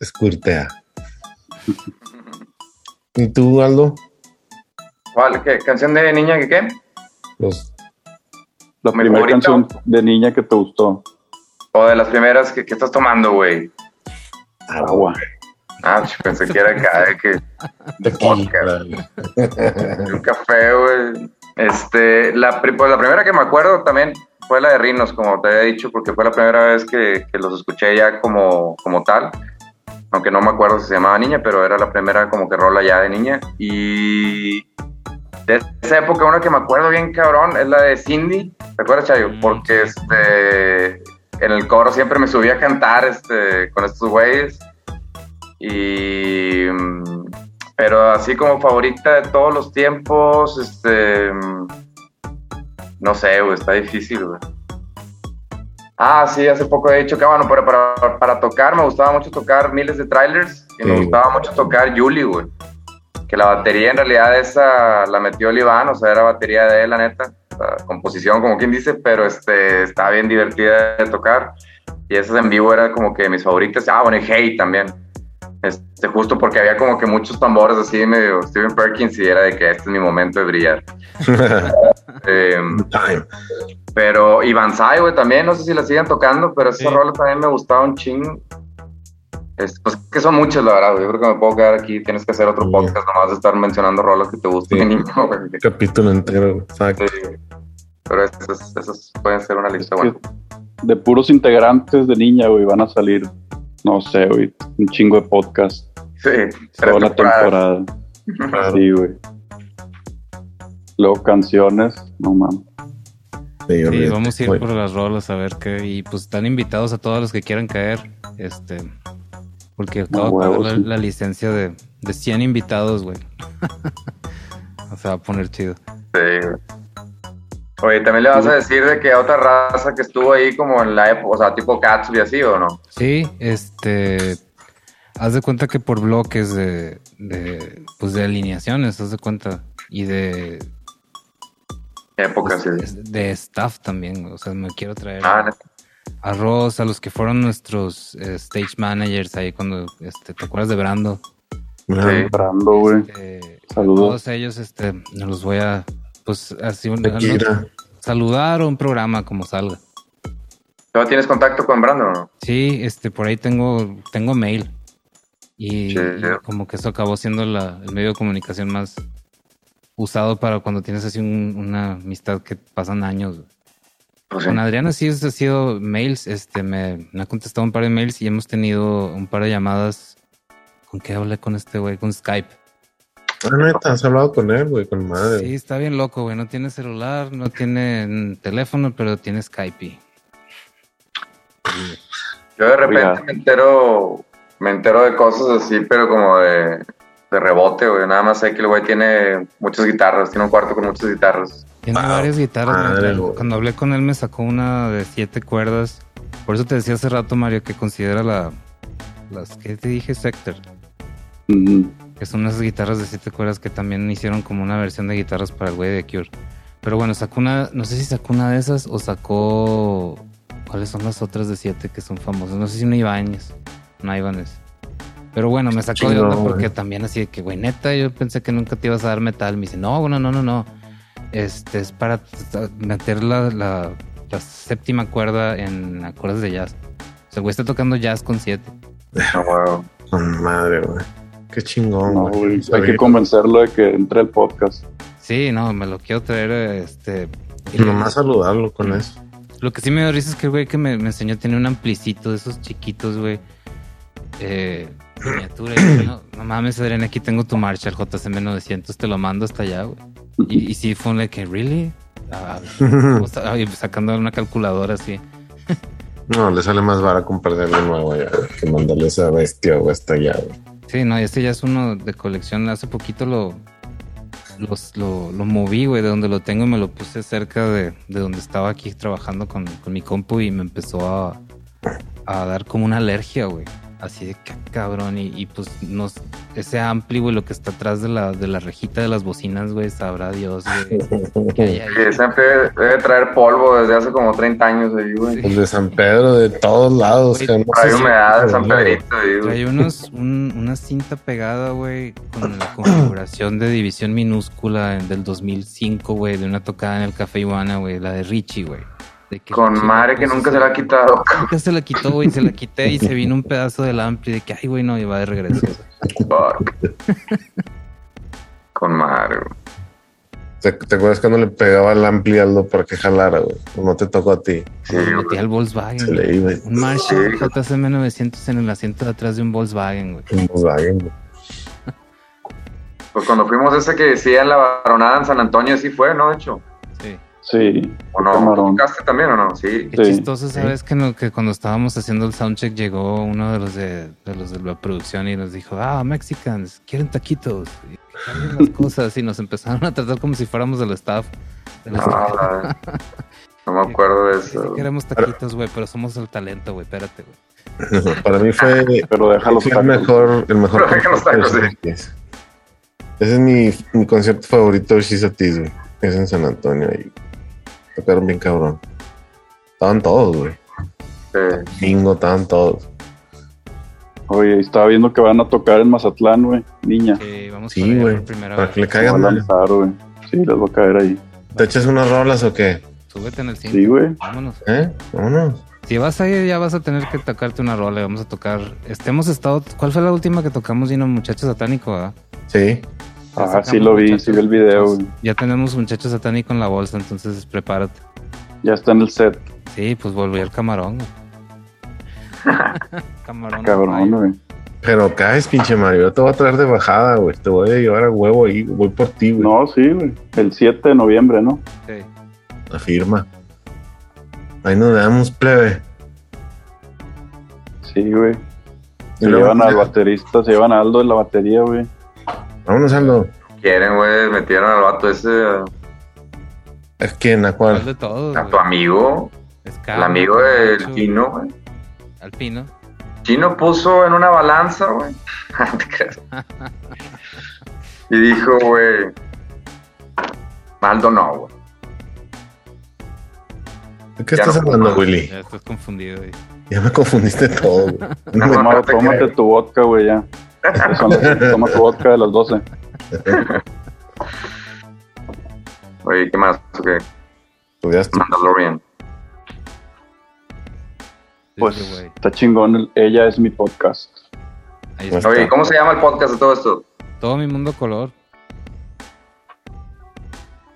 escuirtea. ¿Y tú, Aldo? ¿Cuál? ¿Qué? ¿Canción de niña que qué? Los, La ¿Mi primera favorita? canción de niña que te gustó. O de las primeras que, que estás tomando, güey. Agua. Ah, pensé que era acá, de que. De vodka. Un café, güey. Este, la, pues la primera que me acuerdo también fue la de Rinos, como te había dicho, porque fue la primera vez que, que los escuché ya como, como tal. Aunque no me acuerdo si se llamaba niña, pero era la primera como que rola ya de niña. Y de esa época, una que me acuerdo bien cabrón es la de Cindy. ¿Te acuerdas, Chayo? Mm, Porque este, en el coro siempre me subía a cantar este, con estos güeyes. Y mm, Pero así como favorita de todos los tiempos, este. No sé, güey, está difícil, güey. Ah, sí, hace poco he dicho que, bueno, para, para, para tocar, me gustaba mucho tocar miles de trailers y me gustaba mucho tocar Julie, güey. Que la batería en realidad esa la metió el Iván, o sea, era batería de él, la neta. Sea, composición, como quien dice, pero este, estaba bien divertida de tocar. Y esas en vivo era como que mis favoritas. Ah, bueno, y Hey también. Este, justo porque había como que muchos tambores así medio Steven Perkins y era de que este es mi momento de brillar. Time. pero Banzai, güey, también, no sé si la siguen tocando, pero esa Sí. rola también me gustaba un ching. Es, pues que son muchas, la verdad, güey. Yo creo que me puedo quedar aquí. Tienes que hacer otro Sí. podcast nomás de estar mencionando rolas que te gusten Sí. niño, güey. Capítulo entero. Exacto. Pero esas, esas pueden ser una lista buena. De puros integrantes de niña, güey, van a salir, no sé, güey, un chingo de podcast Sí, tres toda la temporada. Claro. Sí, güey. Luego canciones, no mames. Sí, Sí, vamos a ir por las rolas a ver qué. Y pues están invitados a todos los que quieran caer. Este. Porque acabo de pagar la, sí. la licencia de, de 100 invitados, güey. o sea, va a poner chido. Sí, güey. Oye, también le vas a decir de que a otra raza que estuvo ahí como en la época, o sea, tipo Katsu y así, ¿o no? Sí, este. Haz de cuenta que por bloques de, de. Pues de alineaciones, haz de cuenta. Y de. Época, sí. De staff también. O sea, me quiero traer. Ah, a- neta. a Ross, a los que fueron nuestros eh, stage managers ahí cuando, este, ¿te acuerdas de Brando? Sí. Brando, güey. Eh, Saludos. Todos ellos, este, nos los voy a, pues, así, un- saludar o un programa como salga. ¿Tú tienes contacto con Brandon o no? Sí, este, por ahí tengo, tengo mail. Y, Sí, y sí. como que eso acabó siendo la- el medio de comunicación más usado para cuando tienes así un- una amistad que pasan años. Pues sí. Con Adriana sí ha sido mails, este, me, me ha contestado un par de mails y hemos tenido un par de llamadas. ¿Con qué hablé con este güey? Con Skype. Ah, neta, has hablado con él, güey, con madre. Sí, está bien loco, güey. No tiene celular, no tiene mm, teléfono, pero tiene Skype. Yo de repente me entero, me entero de cosas así, pero como de, de rebote, güey. Nada más sé que el güey tiene muchas guitarras, tiene un cuarto con muchas guitarras. Tiene Wow, varias guitarras. güey. madre, güey. Cuando hablé con él me sacó una de siete cuerdas. Por eso te decía hace rato, Mario, que considera la, las que te dije Sector. Ujú. Que son unas guitarras de siete cuerdas que también hicieron como una versión de guitarras para el güey de Cure. Pero bueno, sacó una, no sé si sacó una de esas o sacó... ¿Cuáles son las otras de siete que son famosas? No sé si una Ibáñez. Una Ibáñez. Pero bueno, me sacó de onda porque también así de que, güey, neta, yo pensé que nunca te ibas a dar metal. Me dice, no, bueno, no, no, no. Este es para meter la, la, la séptima cuerda en acordes de jazz. O sea, güey está tocando jazz con siete. Wow. Madre, güey. Qué chingón, No, güey. hay que convencerlo de que entre al podcast. Sí, no, me lo quiero traer, este... y- Nomás saludarlo con eso. Lo que sí me dio risa es que el güey que me, me enseñó tenía un amplicito de esos chiquitos, güey. Eh, miniatura. Y yo, no, no mames, Adrián, aquí tengo tu Marshall JCM 900, te lo mando hasta allá, güey. Y, y sí fue un de que, ¿really? Ah, vamos a- y sacando una calculadora así. No, le sale más barato comprarle algo nuevo ya, güey, que mandarle esa bestia o hasta allá, güey. Sí, no, este ya es uno de colección. Hace poquito lo, lo, lo moví, güey, de donde lo tengo y me lo puse cerca de, de donde estaba aquí trabajando con, con mi compu y me empezó a, a dar como una alergia, güey. Así de que cabrón. Y, y pues nos, ese ampli, güey, lo que está atrás de la, de la rejita de las bocinas, güey, sabrá Dios, güey. que hay ahí. Que siempre debe traer polvo desde hace como 30 años ahí, güey. El de San Pedro de todos lados. Güey, que no Hay humedad de San. Pedrito ahí, güey. Trae unos, un- una cinta pegada, güey, con la configuración de división minúscula del 2005, güey, de una tocada en el Café Iguana, güey, la de Richie, güey. De que Con madre que puso nunca se la ha quitado. Nunca se la quitó, güey, se la quité y se vino un pedazo del ampli de que, ay, güey, no, va de regreso. Fuck. Con madre, güey. ¿Te, te acuerdas cuando le pegaba el ampli a Aldo para que jalara, güey? No te tocó a ti. Sí, Me güey. metí al Volkswagen. Se le iba Un Marshall Sí. JCM 900 en el asiento de atrás de un Volkswagen, güey. en Volkswagen, güey. Pues cuando fuimos ese que decía en la baronada en San Antonio, sí fue, ¿no? De hecho. Sí. ¿O no? camarón. ¿Tocaste también o no? Sí. Qué Sí, chistoso, ¿sabes? Que, no- que cuando estábamos haciendo el soundcheck llegó uno de los de, de los de la producción y nos dijo, ah, Mexicans, quieren taquitos. Y las cosas y nos empezaron a tratar como si fuéramos del staff. del staff. Ah, no me acuerdo de sí eso. queremos taquitos, güey, pero somos el talento, güey, espérate, güey. Para mí fue, pero déjalo fue el mejor, el mejor Pero los tacos. Ese es mi, mi concierto favorito de Tease, güey. Es en San Antonio y tocaron bien cabrón. Estaban todos, güey. Eh, Bingo, estaban todos. Oye, estaba viendo que van a tocar en Mazatlán, güey. Niña. Sí, vamos Sí, güey. Para vez. que le a caigan mal. lanzar, güey. Sí, les va a caer ahí. ¿Te echas unas rolas o qué? Súbete en el cinto. Sí, güey. Vámonos. ¿Eh? Vámonos. Si vas ahí, ya vas a tener que tocarte una rola y vamos a tocar. Este, hemos estado. ¿Cuál fue la última que tocamos, Gino? Muchacho Satánico, ¿verdad? Sí. Ya Ah, sí lo vi, sí vi el video, güey. Ya tenemos Muchacho Satánico en la bolsa, entonces prepárate. Ya está en el set. Sí, pues volví al camarón. güey. camarón. Cabrón, güey. Pero caes, pinche Mario. Yo te voy a traer de bajada, güey. Te voy a llevar a huevo ahí. Voy por ti, güey. No, sí, güey. El 7 de noviembre, ¿no? Sí. La firma. Ahí nos damos, plebe. Sí, güey. Se llevan al baterista, se llevan a Aldo en la batería, güey. Vámonos, Aldo. quieren, güey, metieron al vato ese, a, ¿A quién? ¿A ¿Cuál de todos? a tu amigo, Es el amigo del Nacho, Chino, güey. Alpino. Chino puso en una balanza, güey. Y dijo, güey, Maldo no, güey. ¿De qué Ya estás no- hablando, Willy? Ya estás confundido. güey. Ya me confundiste todo, güey. No no te tómate tu vodka, güey, ya. Toma tu vodka de las 12. Oye, ¿qué más? Ya estoy- Mandalorian. Pues Sí, está chingón. el- Ella es mi podcast. Ahí Pues está. Oye, ¿cómo se llama el podcast de todo esto? Todo mi mundo color.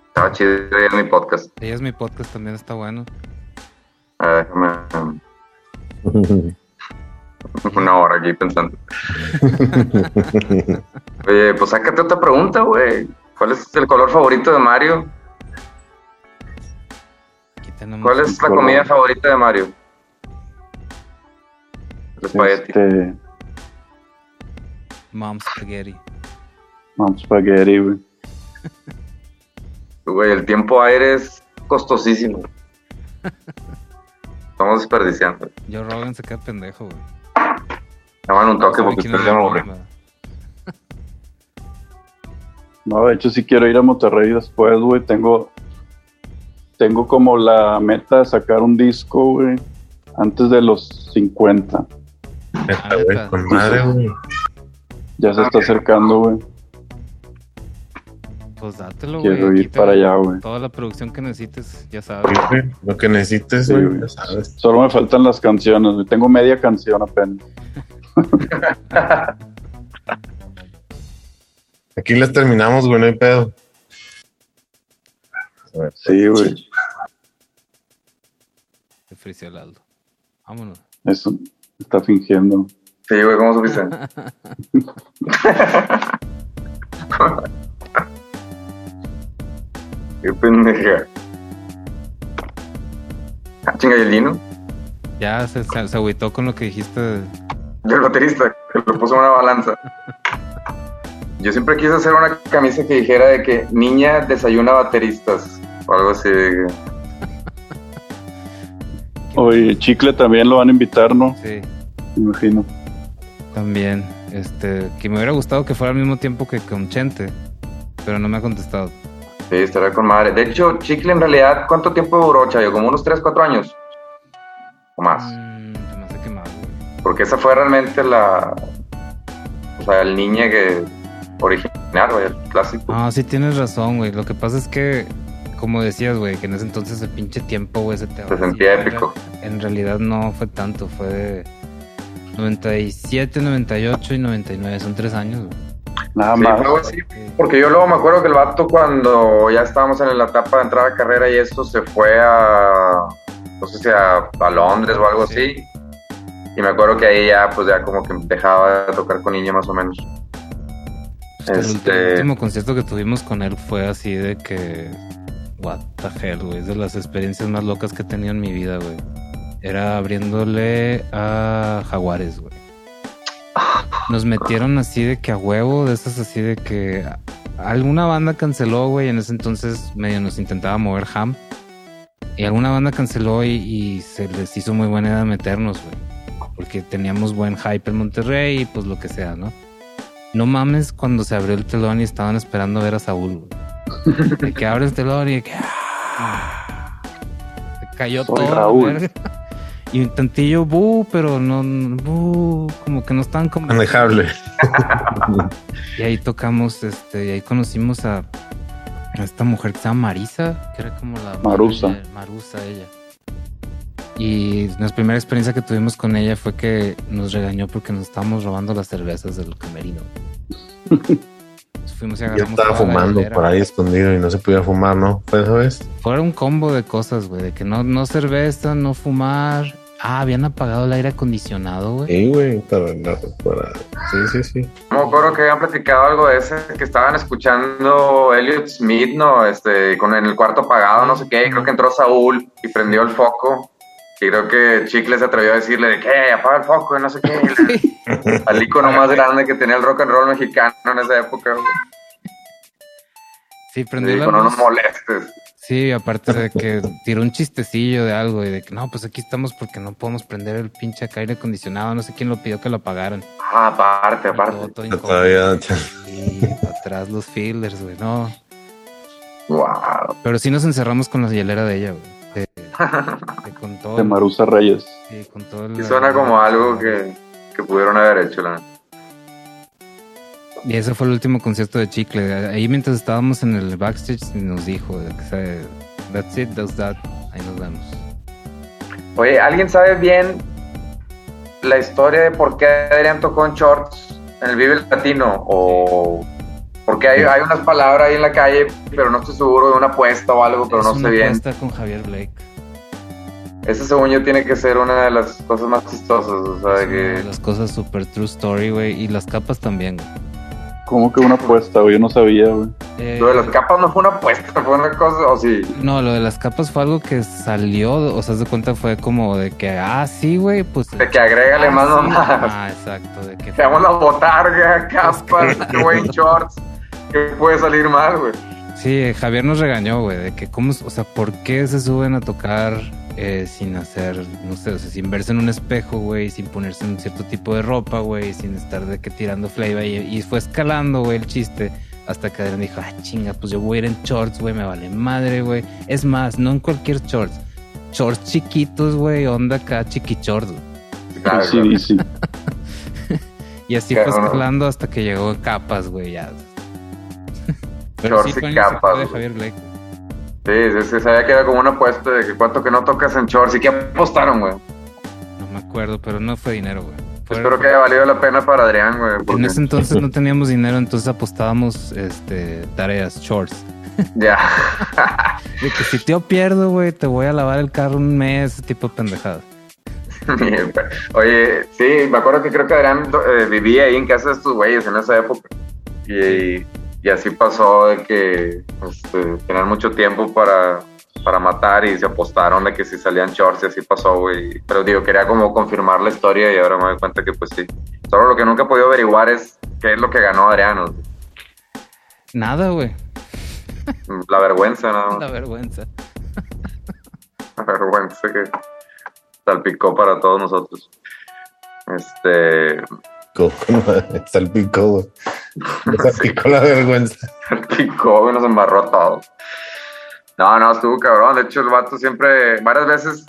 Estaba chido ya en mi podcast. Ella es mi podcast, también está bueno. A ver, déjame una hora aquí pensando. Oye, pues sácate otra pregunta, güey. ¿Cuál es el color favorito de Mario? Aquí tenemos. ¿Cuál es la color. comida favorita de Mario? El espagueti. Este, Mom Spaghetti. Mom Spaghetti, güey. Güey, el tiempo aire es costosísimo. Estamos desperdiciando. Joe Rogan se queda pendejo, güey. Daban un toque porque ustedes es ya me. No, de hecho sí quiero ir a Monterrey después, güey. Tengo, tengo como la meta de sacar un disco, güey, antes de los 50. Neta, güey, con madre, güey. Ya se está acercando, güey. Pues dátelo, güey. Quiero ir para allá, güey. Toda la producción que necesites, ya sabes. Lo que necesites, güey, ya sabes. Solo me faltan las canciones, güey. Tengo media canción apenas. Aquí les terminamos, güey, no hay pedo. A ver, Sí, güey. Se frició el Aldo. Vámonos. Eso está fingiendo. Sí, güey, ¿cómo supiste? Qué pendeja. Ah, chinga, ¿y el Dino? Ya se, se, se agüitó con lo que dijiste. de- Del baterista, que lo puso en una balanza. Yo siempre quise hacer una camisa que dijera de que niña desayuna bateristas o algo así. Oye, Chicle también lo van a invitar, ¿no? Sí, Me imagino. también. Este, que me hubiera gustado que fuera al mismo tiempo que con Chente, pero no me ha contestado. Sí, estaría con madre. De hecho, Chicle en realidad, ¿cuánto tiempo duró, Chayo? ¿Como unos 3, 4 años? O más. Mm, Porque esa fue realmente la. O sea, el niña que. Original, güey, el clásico. No, sí tienes razón, güey. Lo que pasa es que, como decías, güey, que en ese entonces el pinche tiempo, güey, se te va Se sentía era- épico. En realidad no fue tanto, fue de 97, 98 y 99. Son tres años, güey. Nada Sí, más. Sí. Porque yo luego me acuerdo que el vato, cuando ya estábamos en la etapa de entrada a carrera y esto, se fue a. No sé si a, a Londres o algo Sí. así. Y me acuerdo que ahí ya, pues ya como que dejaba de tocar con niña más o menos. Este- el último concierto que tuvimos con él fue así de que, what the hell, güey. Es de las experiencias más locas que he tenido en mi vida, güey. Era abriéndole a Jaguares, güey. Nos metieron así de que a huevo, de esas así de que alguna banda canceló, güey. En ese entonces medio nos intentaba mover Ham. Y alguna banda canceló y, y se les hizo muy buena idea meternos, güey. Porque teníamos buen hype en Monterrey y pues lo que sea, ¿no? No mames cuando se abrió el telón y estaban esperando ver a Saúl, güey. De que abre el telón y de que... ¡ah! Se cayó Soy todo. Raúl. Y un tantillo, bu, pero no, bu, como que no estaban como... Manejable. Y ahí tocamos, este, y ahí conocimos a, a esta mujer que se llama Marisa, que era como la Marusa. Marusa ella. Y la primera experiencia que tuvimos con ella fue que nos regañó porque nos estábamos robando las cervezas del camerino. Fuimos y Yo estaba fumando por ahí escondido y no se podía fumar, ¿no? ¿Fue esa vez? Fue un combo de cosas, güey, de que no, no cerveza, no fumar. Ah, habían apagado el aire acondicionado, güey. Sí, güey, pero no, para... Sí, sí, sí. Me acuerdo que habían platicado algo de ese, que estaban escuchando Elliot Smith, ¿no? Este, con en el cuarto apagado, no sé qué, y creo que entró Saúl y prendió el foco. Y creo que Chicle se atrevió a decirle de que apaga el foco y no sé qué. Al ícono más grande que tenía el rock and roll mexicano en esa época. güey. Sí, prendió dijo, la no nos molestes. Sí, aparte de que tiró un chistecillo de algo y de que no, pues aquí estamos porque no podemos prender el pinche acá aire acondicionado. No sé quién lo pidió que lo apagaran. Ah, aparte, aparte. todo. Todavía... Y atrás los fielders, güey, no. Wow. Pero sí nos encerramos con la hielera de ella, güey. De, de con todo. De Marusa Reyes. sí, con todo el- Y suena como algo que, que pudieron haber hecho, la neta. Y ese fue el último concierto de Chicle. Ahí mientras estábamos en el backstage nos dijo, that's it, that's that. Ahí nos vemos. Oye, ¿alguien sabe bien la historia de por qué Adrián tocó en shorts en el Vive Latino? O porque hay, hay unas palabras ahí en la calle, pero no estoy seguro de una apuesta o algo, pero es no una sé bien. apuesta con Javier Blake. Ese según yo tiene que ser una de las cosas más chistosas, o sea, de que... las cosas super true story, güey. Y las capas también, güey. ¿Cómo que una apuesta, güey? Yo no sabía, güey. Eh, Lo de las capas no fue una apuesta, fue una cosa, o sí. No, lo de las capas fue algo que salió, o sea, de cuenta fue como de que, ah, sí, güey, pues... De que agrégale ah, más sí. nomás. Ah, exacto, de que... Veamos la botarga, capas, güey, shorts. Que puede salir mal, güey. Sí, Javier nos regañó, güey, de que cómo, o sea, ¿por qué se suben a tocar eh, sin hacer, no sé, o sea, sin verse en un espejo, güey, sin ponerse un cierto tipo de ropa, güey, sin estar de que tirando flavor y, y fue escalando, güey, el chiste. Hasta que Adrián dijo, ah, chinga, pues yo voy a ir en shorts, güey, me vale madre, güey. Es más, no en cualquier shorts. Shorts chiquitos, güey, onda acá, chiqui shorts, güey. Claro, sí, sí. Y así Claro, fue ¿no? escalando hasta que llegó a capas, güey, ya. Pero Shorts y capas, de. Javier Blake. Sí, sí, sí, sabía que era como una apuesta de que cuánto que no tocas en shorts y que apostaron, güey. No me acuerdo, pero no fue dinero, güey. Fue- Espero que haya valido la pena para Adrián, güey. En ese entonces no teníamos dinero, entonces apostábamos este, tareas, shorts. Ya. De que si te pierdo, güey, te voy a lavar el carro un mes, ese tipo de pendejadas. Oye, sí, me acuerdo que creo que Adrián eh, vivía ahí en casa de estos güeyes en esa época. Y, y así pasó de que este, tenían mucho tiempo para, para matar y se apostaron de que si salían shorts y así pasó, güey. Pero digo, quería como confirmar la historia y ahora me doy cuenta que pues sí. Solo lo que nunca he podido averiguar es qué es lo que ganó Adrián. o sea, Nada, güey. La vergüenza, ¿no? La vergüenza. La vergüenza que salpicó para todos nosotros. Este, Co- Salpicó, güey. Salpicó la vergüenza. salpicó y nos embarró a todos. No, no, estuvo cabrón. De hecho, el vato siempre, varias veces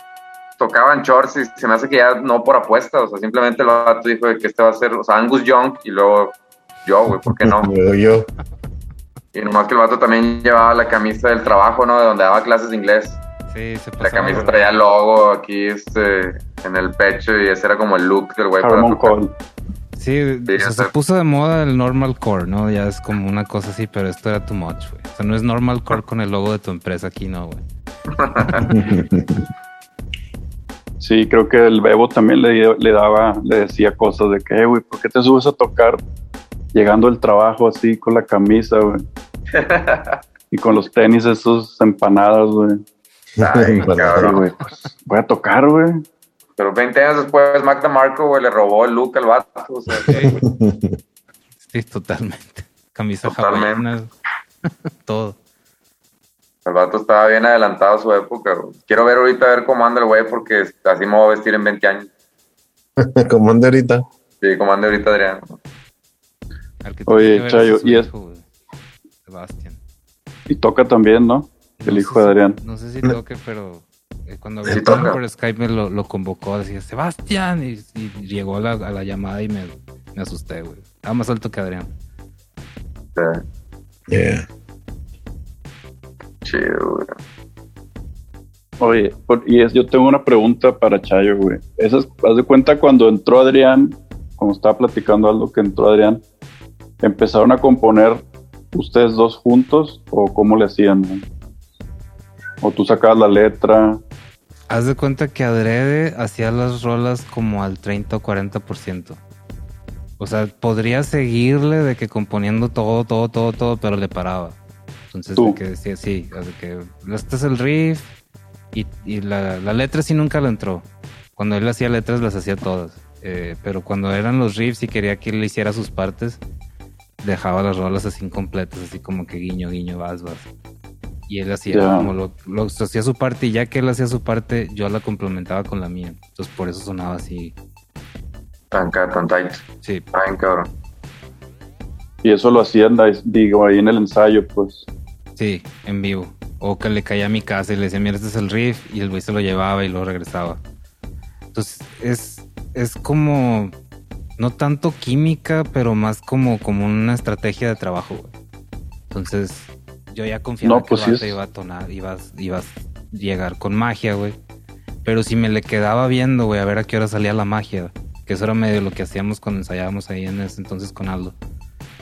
tocaba en shorts y se me hace que ya no por apuesta. O sea, simplemente el vato dijo que este va a ser, o sea, Angus Young y luego yo, güey, ¿por qué no? Luego yo. Y nomás que el vato también llevaba la camisa del trabajo, ¿no? De donde daba clases de inglés. Sí, se pasó. La camisa traía logo aquí este, en el pecho y ese era como el look del güey para. Cole. Sí, o sea, ya se puso de moda el normal core, ¿no? Ya es como una cosa así, pero esto era too much, güey. O sea, no es normal core con el logo de tu empresa aquí, no, güey. Sí, creo que el Bebo también le, le daba, le decía cosas de que, "Eh, güey, ¿por qué te subes a tocar llegando al trabajo así con la camisa, güey? Y con los tenis esos empanadas, güey. Ay, cabrón. güey, pues voy a tocar, güey. Pero 20 años después, Mac DeMarco, güey, le robó el look al vato. O sea, Sí, sí, totalmente. Camisa Totalmente. todo. el vato estaba bien adelantado a su época. güey. Quiero ver ahorita a ver cómo anda el güey, porque así me voy a vestir en 20 años. Como ande ahorita. Sí, como anda ahorita Adrián. Oye, Chayo, y es- hijo. Sebastián. Y toca también, ¿no? El No hijo de si- Adrián. No sé si toque, pero cuando Sí hablé por Skype me lo, lo convocó, decía Sebastián, y, y llegó a la, a la llamada y me, me asusté, güey. Estaba más alto que Adrián. Sí, Yeah. chido, güey. Oye, por- y es, yo tengo una pregunta para Chayo, güey. Esas, haz de cuenta cuando entró Adrián, como estaba platicando algo que entró Adrián, empezaron a componer ustedes dos juntos o cómo le hacían, güey? O tú sacabas la letra. Haz de cuenta que Adrede hacía las rolas como al 30 o 40%. O sea, podría seguirle de que componiendo todo, todo, todo, todo, pero le paraba. Entonces, Tú. de que decía, sí, sea, que este es el riff y, y la, la letra sí nunca le entró. Cuando él hacía letras las hacía todas. Eh, pero cuando eran los riffs y quería que él le hiciera sus partes, dejaba las rolas así incompletas, así como que guiño, guiño, vas, vas. Y él hacía como lo, lo- hacía su parte y ya que él hacía su parte, yo la complementaba con la mía. Entonces por eso sonaba así. Tan, tan tight. Sí, Ay, cabrón. Y eso lo hacían, digo, ahí en el ensayo, pues. sí, en vivo. O que le caía a mi casa y le decía, mira, este es el riff, y el güey se lo llevaba y luego regresaba. Entonces es, es como, no tanto química, pero más como, como una estrategia de trabajo, güey. Entonces yo ya confiaba No, que pues el sí iba a tonar, ibas, ibas a llegar con magia, güey. Pero si me le quedaba viendo, güey, a ver a qué hora salía la magia, que eso era medio lo que hacíamos cuando ensayábamos ahí en ese entonces con Aldo.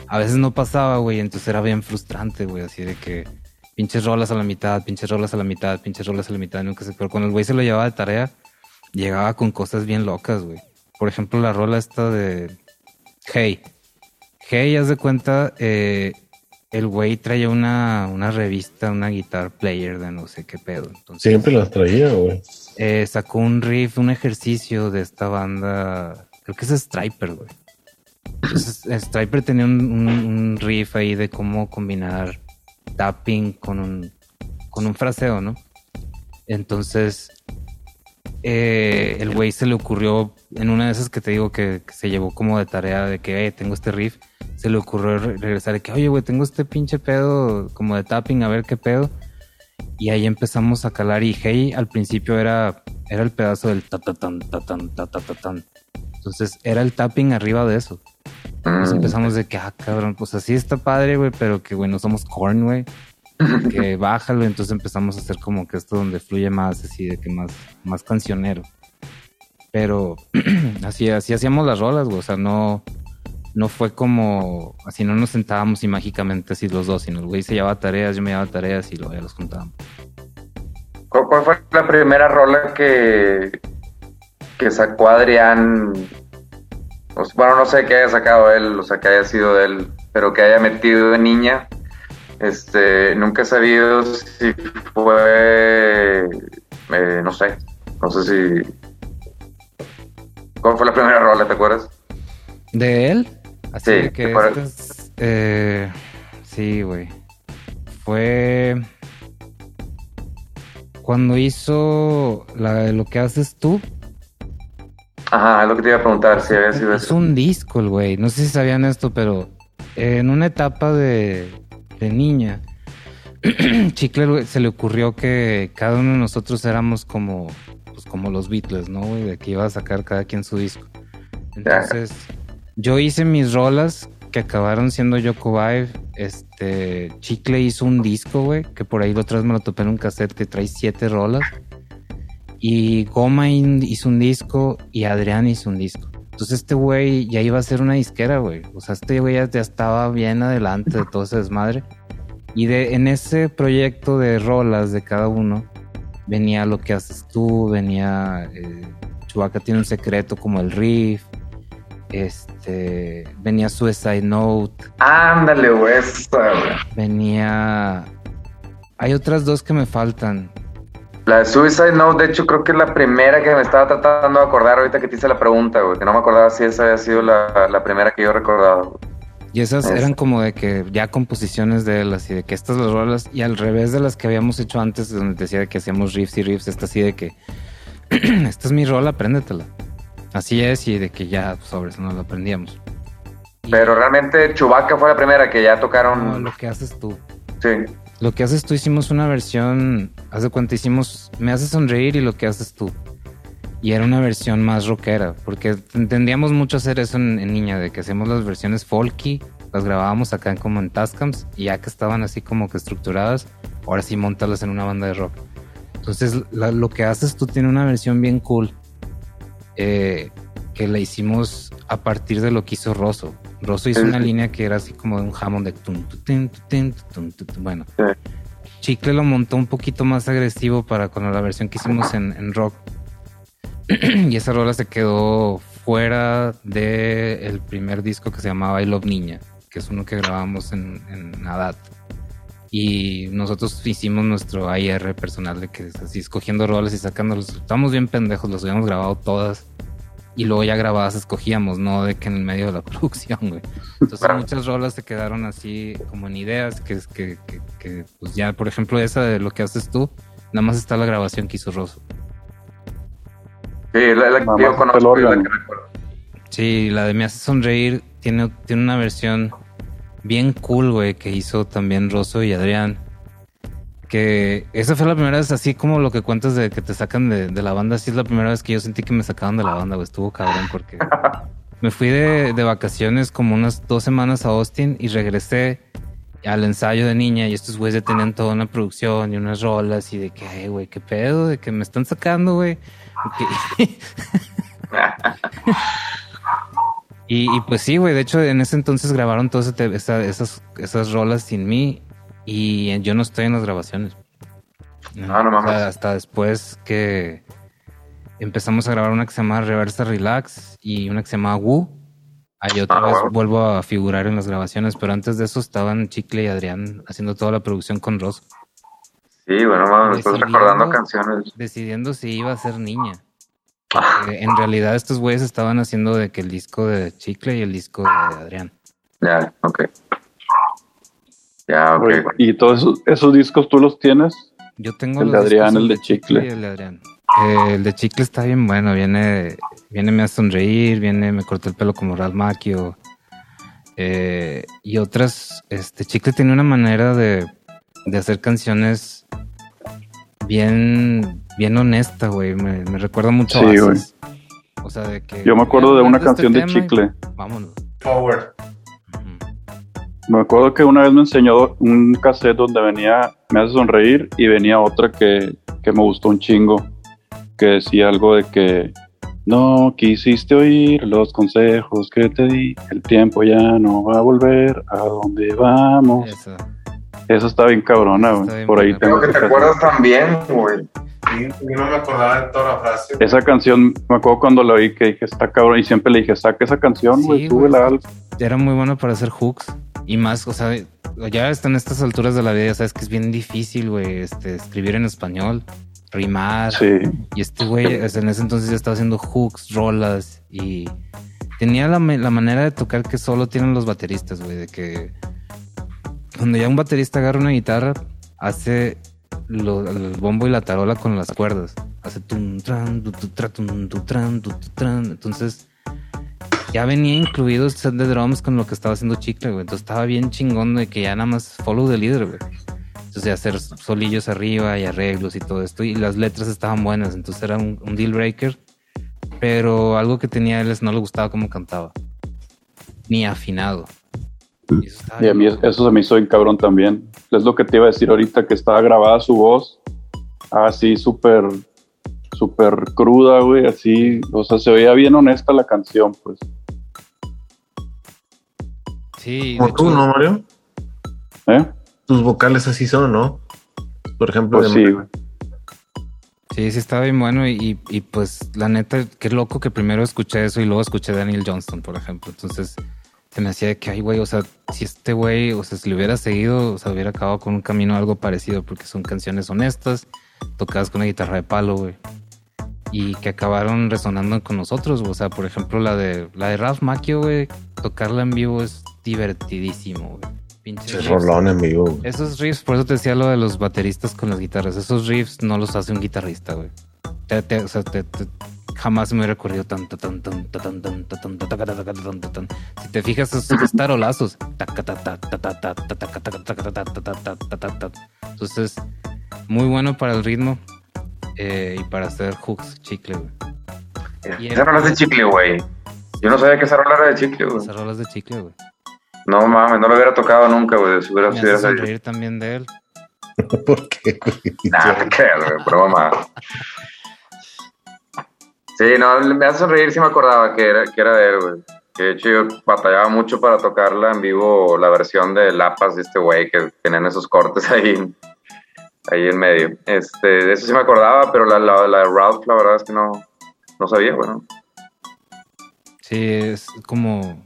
A veces no pasaba, güey, entonces era bien frustrante, güey, así de que pinches rolas a la mitad, pinches rolas a la mitad, pinches rolas a la mitad, nunca sé. Pero cuando el güey se lo llevaba de tarea, llegaba con cosas bien locas, güey. Por ejemplo, la rola esta de Hey. Hey, haz de cuenta, eh, el güey traía una, una revista, una guitar player de no sé qué pedo. Entonces, Siempre las traía, güey. eh, sacó un riff, un ejercicio de esta banda. Creo que es Striper, güey. Entonces, Striper tenía un, un- un riff ahí de cómo combinar tapping con un, con un fraseo, ¿no? Entonces, eh, el güey se le ocurrió, en una de esas que te digo que, que se llevó como de tarea de que, "Eh, tengo este riff, se le ocurrió re- regresar de que, oye, güey, tengo este pinche pedo como de tapping, a ver qué pedo. Y ahí empezamos a calar y hey, al principio era, era el pedazo del ta ta tan ta tan ta ta ta tan. Entonces era el tapping arriba de eso. Entonces Mm, empezamos de que, ah, cabrón, pues así está padre, güey, pero que, güey, no somos corn, güey. Que bájalo, entonces empezamos a hacer como que esto donde fluye más, así de que más, más cancionero. Pero así, así hacíamos las rolas, güey, o sea, no, no fue como, así no nos sentábamos y mágicamente así los dos, sino el güey se llevaba tareas, yo me llevaba tareas y luego ya los juntábamos. ¿Cuál, fue la primera rola que, que sacó Adrián? Bueno, no sé qué haya sacado él, o sea, que haya sido de él, pero que haya metido de niña. Este, nunca he sabido si fue, eh, no sé, no sé si... ¿Cuál fue la primera rola, te acuerdas? ¿De él? Así Sí, que este es, eh, sí, güey. Fue cuando hizo la- lo que haces tú. Ajá, es lo que te iba a preguntar, si había sido Es eso. un disco, el güey. No sé si sabían esto, pero en una etapa de, de niña, Chicle se le ocurrió que cada uno de nosotros éramos como, pues, como los Beatles, ¿no? güey? De que iba a sacar cada quien su disco. Entonces, yo hice mis rolas que acabaron siendo Yoko Vibe. Este, Chicle hizo un disco, güey, que por ahí otra vez me lo topé en un cassette que trae siete rolas. Y Goma hizo un disco y Adrián hizo un disco. Entonces este güey ya iba a ser una disquera, güey. O sea, este güey ya, ya estaba bien adelante de todo ese desmadre. Y de, en ese proyecto de rolas de cada uno, venía lo que haces tú, venía... Eh, Chewbacca tiene un secreto como el riff. Este... Venía Suicide Note. Ándale, güey. Venía Hay otras dos que me faltan. La de Suicide Note, de hecho, creo que es la primera que me estaba tratando de acordar ahorita que te hice la pregunta, güey. Que no me acordaba si esa había sido la, la primera que yo recordaba. güey. Y esas Es- eran como de que ya composiciones de él, así de que estas las rolas, y al revés de las que habíamos hecho antes, donde decía de que hacíamos riffs y riffs, esta así de que esta es mi rola, apréndetela. Así es, y de que ya sobre eso no la aprendíamos. Pero realmente Chewbacca fue la primera que ya tocaron. No, lo que haces tú. Sí. Lo que haces tú hicimos una versión, haz de cuenta, hicimos Me haces sonreír y lo que haces tú. Y era una versión más rockera, porque entendíamos mucho hacer eso en, niña, de que hacemos las versiones folky, las grabábamos acá como en Tascams, y ya que estaban así como que estructuradas, ahora sí montarlas en una banda de rock. Entonces, la- lo que haces tú tiene una versión bien cool, eh, que la hicimos a partir de lo que hizo Rosso. Rosso hizo Sí, una línea que era así como de un jamón de... tum, tum, tu, tum. Bueno, Sí. Chicle lo montó un poquito más agresivo para con la versión que hicimos en, en rock. y esa rola se quedó fuera del el primer disco que se llamaba I Love Niña, que es uno que grabamos en, en Adat. Y nosotros hicimos nuestro AIR personal de que es así escogiendo roles y sacándolos. Estábamos bien pendejos, los habíamos grabado todas. Y luego ya grabadas escogíamos, no de que en el medio de la producción, güey. Entonces muchas rolas se quedaron así como en ideas, que es que, que, que, pues ya, por ejemplo, esa de lo que haces tú, nada más está la grabación que hizo Rosso. Sí, la, la que yo conozco y la que recuerdo. Sí, la de Me hace sonreír tiene, tiene una versión bien cool, güey, que hizo también Rosso y Adrián. Que esa fue la primera vez, así como lo que cuentas de que te sacan de, de la banda, así es la primera vez que yo sentí que me sacaban de la banda, güey, estuvo cabrón porque me fui de, de vacaciones como unas dos semanas a Austin y regresé al ensayo de niña y estos güeyes ya tenían toda una producción y unas rolas y de que, "Ay, güey, qué pedo, de que me están sacando, güey. Y, y pues sí, güey, de hecho en ese entonces grabaron todas esa- esas, esas rolas sin mí y yo no estoy en las grabaciones. Ah, no O sea, mames. hasta después que empezamos a grabar una que se llama Reversa Relax y una que se llama Wu. Ahí otra Ah, vez wow. vuelvo a figurar en las grabaciones, pero antes de eso estaban Chicle y Adrián haciendo toda la producción con Ross, Sí, bueno, mames, me estás Decidiendo- recordando canciones. decidiendo si iba a ser niña. Porque en realidad estos güeyes estaban haciendo de que el disco de Chicle y el disco de Adrián. Ya, ok. Ya, ok. Oye, bueno. ¿Y todos esos, esos discos tú los tienes? Yo tengo El de Adrián, el de Chicle. y el de Adrián. Eh, el de Chicle está bien bueno, viene, viene Me a sonreír, viene Me corté el pelo como Ralph Macchio. eh, y otras, este Chicle tiene una manera de, de hacer canciones bien, bien honesta, güey. Me, me recuerda mucho a Sí, Oasis. O sea, de que. Yo me acuerdo de una hablando canción de este tema y Chicle. Vámonos. Power. Me acuerdo que una vez me enseñó un cassette donde venía Me hace sonreír y venía otra que, que me gustó un chingo, que decía algo de que no quisiste oír los consejos que te di, el tiempo ya no va a volver a donde vamos. Esa. Esa está bien cabrona, güey. Por ahí tengo Creo que te acuerdas también, güey. Sí, yo no me acordaba de toda la frase. Esa canción, me acuerdo cuando la oí que dije, está cabrón, y siempre le dije, saca esa canción, Sí, güey, güey. súbela algo. era muy bueno para hacer hooks y más, o sea, ya están en estas alturas de la vida, ya sabes que es bien difícil, güey, este, escribir en español, rimar. Sí, Y este güey, en ese entonces ya estaba haciendo hooks, rolas y tenía la, la manera de tocar que solo tienen los bateristas, güey, de que cuando ya un baterista agarra una guitarra, hace lo- el bombo y la tarola con las cuerdas. Hace tum, tran, tu, tran, tu, tran. Entonces, ya venía incluido el set de drums con lo que estaba haciendo Chicle, güey. Entonces estaba bien chingón de que ya nada más follow the leader, güey. Entonces hacer solillos arriba y arreglos y todo esto. Y las letras estaban buenas, entonces era un, un deal breaker. Pero algo que tenía él es no le gustaba cómo cantaba. Ni afinado. Y eso y a mí eso se me hizo bien cabrón también. Es lo que te iba a decir ahorita, que estaba grabada su voz, así súper, súper cruda, güey, así, o sea, se veía bien honesta la canción, pues. Sí, Como tú, hecho, ¿no, Mario? ¿Eh? Tus vocales así son, ¿no? Por ejemplo, Pues de- sí, güey. Sí, sí estaba bien bueno y, y, pues la neta, qué loco que primero escuché eso y luego escuché Daniel Johnston, por ejemplo. Entonces se me hacía de que, ay, güey, o sea, si este güey, o sea, si le hubiera seguido, o sea, hubiera acabado con un camino algo parecido, porque son canciones honestas, tocadas con una guitarra de palo, güey. Y que acabaron resonando con nosotros, o sea, por ejemplo, la de la de Ralph Macchio, güey, tocarla en vivo es divertidísimo, es en vivo. Esos riffs, por eso te decía lo de los bateristas con las guitarras. Esos riffs no los hace un guitarrista, güey. O sea, jamás me hubiera ocurrido tan tan tan tan tan tan si te fijas esos tarolazos entonces muy bueno para el ritmo y para hacer hooks chicle güey esa rola de chicle güey yo no sabía que esa rola era de chicle güey esa rola de chicle güey no mames, no lo hubiera tocado nunca, güey. Si hubiera Me esa. sonreír también de él. ¿Por qué, güey? Nah, te creas, güey, broma. Sí, no, me hace sonreír si me acordaba que era, que era de él, güey. Que de hecho yo batallaba mucho para tocarla en vivo, la versión de Lapas de este güey, que tenían esos cortes ahí, ahí en medio. Este, de eso sí me acordaba, pero la, la, la de Ralph, la verdad es que no, no sabía, bueno. Sí, es como...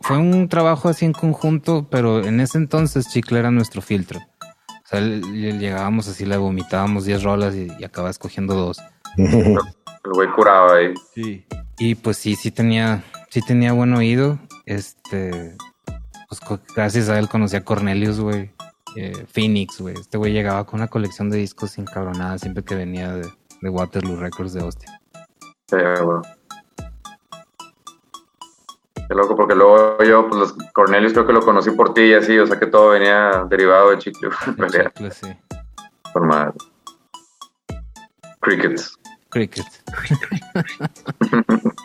Fue un trabajo así en conjunto, pero en ese entonces Chicle era nuestro filtro. O sea, le- le llegábamos así, le vomitábamos 10 rolas y, y acababa escogiendo dos. El güey curaba ahí. Sí. Y pues sí, sí tenía, sí tenía buen oído. Este, pues gracias a él conocí a Cornelius, güey. Eh, Phoenix, güey. Este güey llegaba con una colección de discos encabronada siempre que venía de, de Waterloo Records de Austin. Sí, güey. Qué loco, porque luego yo, pues los Cornelius creo que lo conocí por ti y así, o sea que todo venía derivado de chicle, realidad, Chicle, sí. por madre. Crickets. Cricket.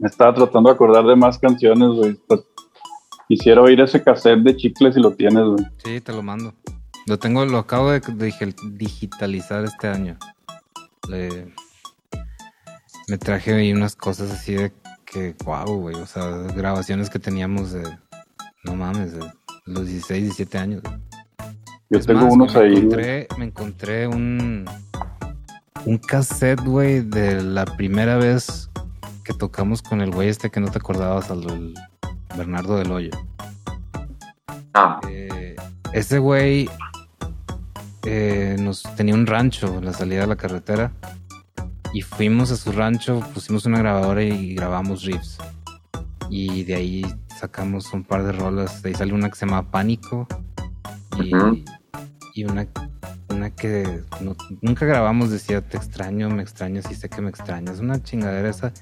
Me estaba tratando de acordar de más canciones, güey. Pues, Quisiera oír ese cassette de chicles si lo tienes, güey. Sí, te lo mando. Lo tengo, lo acabo de digi- digitalizar este año. Le- me traje ahí unas cosas así de que, wow, güey. O sea, grabaciones que teníamos de, no mames, de los 16, 17 años. Yo Es tengo más, unos me ahí, encontré, me encontré un, un cassette, güey, de la primera vez que tocamos con el güey este que no te acordabas, al Bernardo del Hoyo. Ah, Eh, ese güey eh, nos tenía un rancho en la salida de la carretera y fuimos a su rancho, pusimos una grabadora y grabamos riffs. Y de ahí sacamos un par de rolas. De ahí salió una que se llama Pánico y, y una, una que no- nunca grabamos. Decía Te extraño, me extrañas y sé que me extrañas. Una chingadera esa.